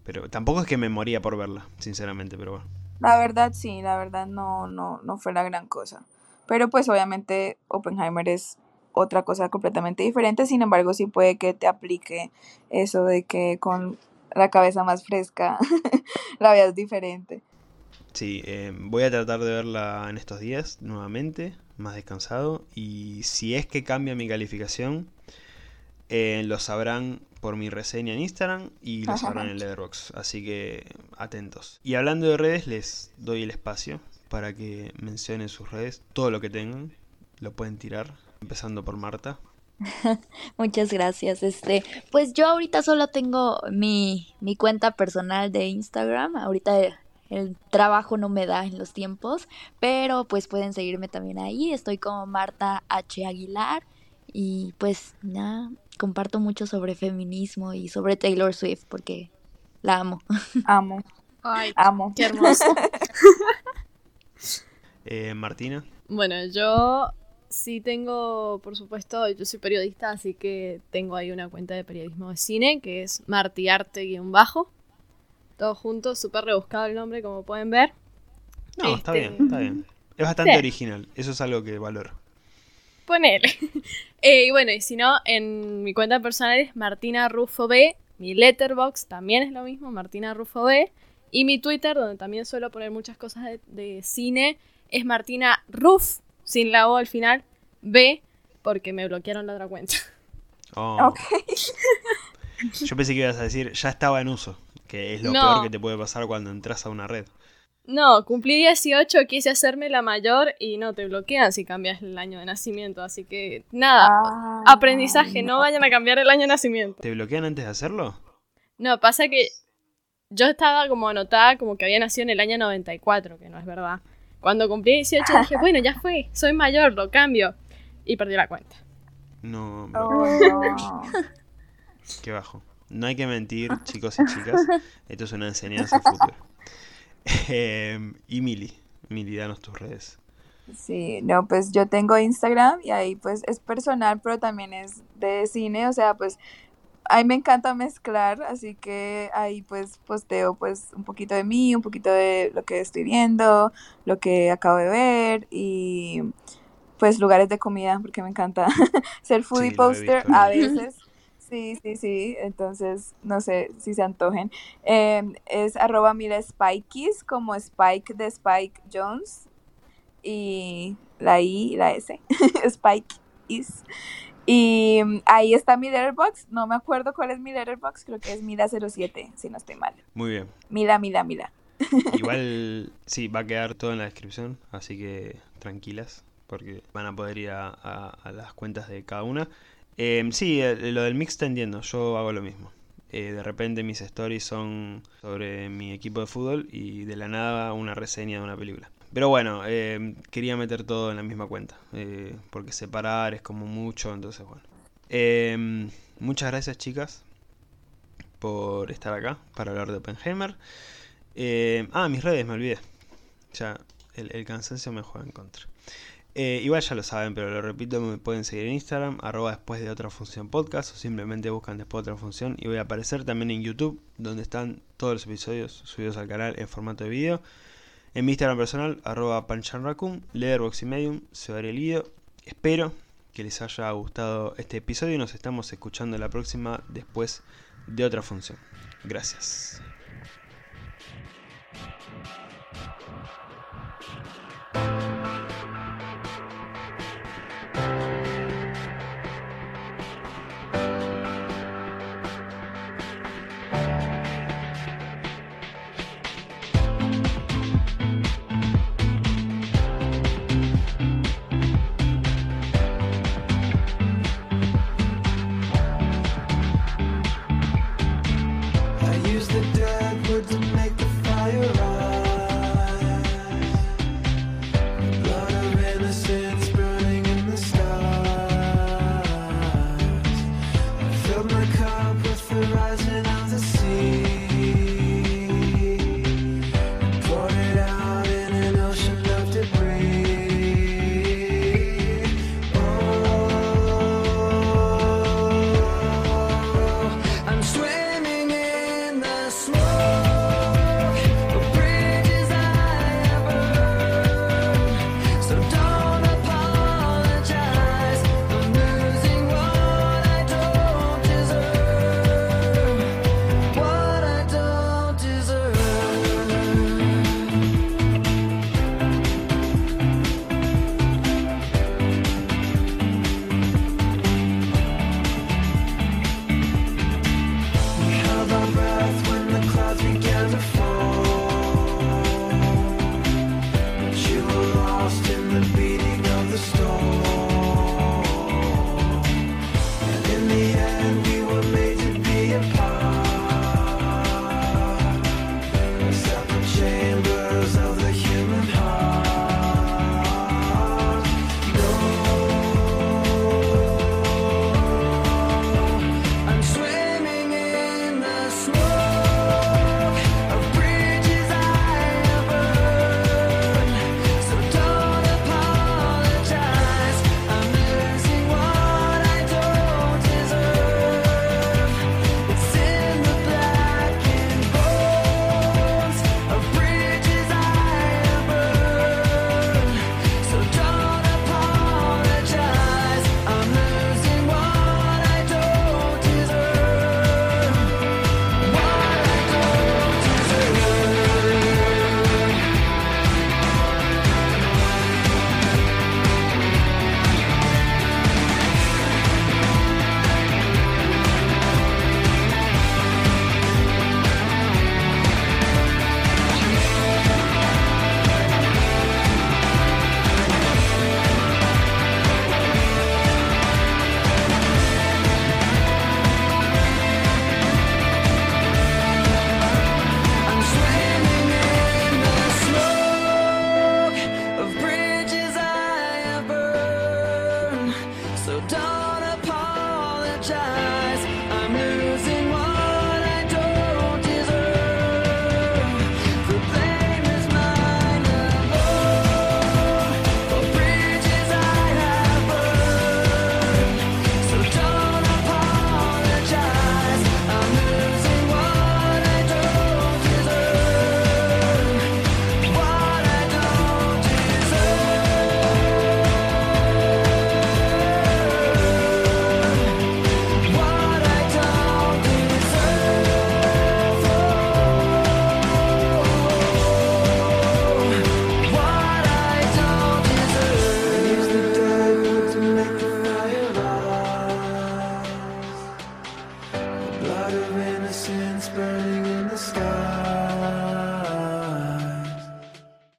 pero tampoco es que me moría por verla, sinceramente, pero bueno. La verdad, sí, la verdad no, no, no fue la gran cosa. Pero pues obviamente Oppenheimer es otra cosa completamente diferente, sin embargo sí puede que te aplique eso de que con la cabeza más fresca *laughs* la veas diferente. Sí, eh, voy a tratar de verla en estos días nuevamente, más descansado. Y si es que cambia mi calificación, eh, lo sabrán por mi reseña en Instagram y lo sabrán en Letterboxd. Así que atentos. Y hablando de redes, les doy el espacio para que mencionen sus redes, todo lo que tengan. Lo pueden tirar, empezando por Marta. *laughs* Muchas gracias. Este, pues yo ahorita solo tengo mi, mi cuenta personal de Instagram. Ahorita el, el trabajo no me da en los tiempos, pero pues pueden seguirme también ahí. Estoy como Marta H. Aguilar y pues nada, comparto mucho sobre feminismo y sobre Taylor Swift porque la amo. *laughs* Amo, Ay, amo. qué hermoso. *laughs* Eh, Martina. Bueno, yo sí tengo, por supuesto, yo soy periodista, así que tengo ahí una cuenta de periodismo de cine que es martiarte-bajo. todo junto, súper rebuscado el nombre, como pueden ver. No, está Este, bien, está bien. Es bastante sí. original. Eso es algo que valoro. Ponele. *laughs* Eh, y bueno, y si no, en mi cuenta personal es Martina Rufo B. Mi letterbox también es lo mismo, Martina Rufo B. Y mi Twitter, donde también suelo poner muchas cosas de, de cine, es Martina Ruf, sin la O al final, B, porque me bloquearon la otra cuenta. *laughs* Oh, Ok. Yo pensé que ibas a decir, ya estaba en uso. Que es lo No. peor que te puede pasar cuando entras a una red. No, cumplí 18, quise hacerme la mayor y no te bloquean si cambias el año de nacimiento. Así que nada, Ah, aprendizaje, no vayan a cambiar el año de nacimiento. ¿Te bloquean antes de hacerlo? No, pasa que yo estaba como anotada como que había nacido en el año 94, que no es verdad. Cuando cumplí 18 dije, *laughs* bueno, ya fue, soy mayor, lo cambio. Y perdí la cuenta. No, bro, Oh, *laughs* no. qué bajo. No hay que mentir, *laughs* chicos y chicas. Esto es una enseñanza futura. Eh, y Mili, Mili, danos tus redes. Sí, no, pues yo tengo Instagram y ahí pues es personal, pero también es de cine, o sea, pues a mí me encanta mezclar, así que ahí pues posteo pues un poquito de mí, un poquito de lo que estoy viendo, lo que acabo de ver y pues lugares de comida, porque me encanta *laughs* ser foodie Sí, poster visto, a veces. Sí, sí, sí, entonces no sé si se antojen. Em, es arroba mira Spikies, como Spike de Spike Jones y la I y la S, *laughs* Spike is. Y mm, ahí está mi letterbox, no me acuerdo cuál es mi letterbox, creo que es Mila07, si no estoy mal. Muy bien. Mila, Mila, Mila. *laughs* Igual, sí, va a quedar todo en la descripción, así que tranquilas, porque van a poder ir a, a- a las cuentas de cada una. Eh, sí, lo del mix está entiendo, yo hago lo mismo. Eh, de repente mis stories son sobre mi equipo de fútbol y de la nada una reseña de una película. Pero bueno, eh, quería meter todo en la misma cuenta, eh, porque separar es como mucho, entonces bueno. Eh, muchas gracias chicas por estar acá para hablar de Oppenheimer. Ah, mis redes, me olvidé. Ya, el, el cansancio me juega en contra. Eh, igual ya lo saben, pero lo repito, me pueden seguir en Instagram, arroba después de otra función podcast, o simplemente buscan después de otra función y voy a aparecer también en YouTube, donde están todos los episodios subidos al canal en formato de video. En mi Instagram personal, arroba panchanraccoon, Letterboxd y Medium, se va el video. Espero que les haya gustado este episodio y nos estamos escuchando la próxima después de otra función. Gracias.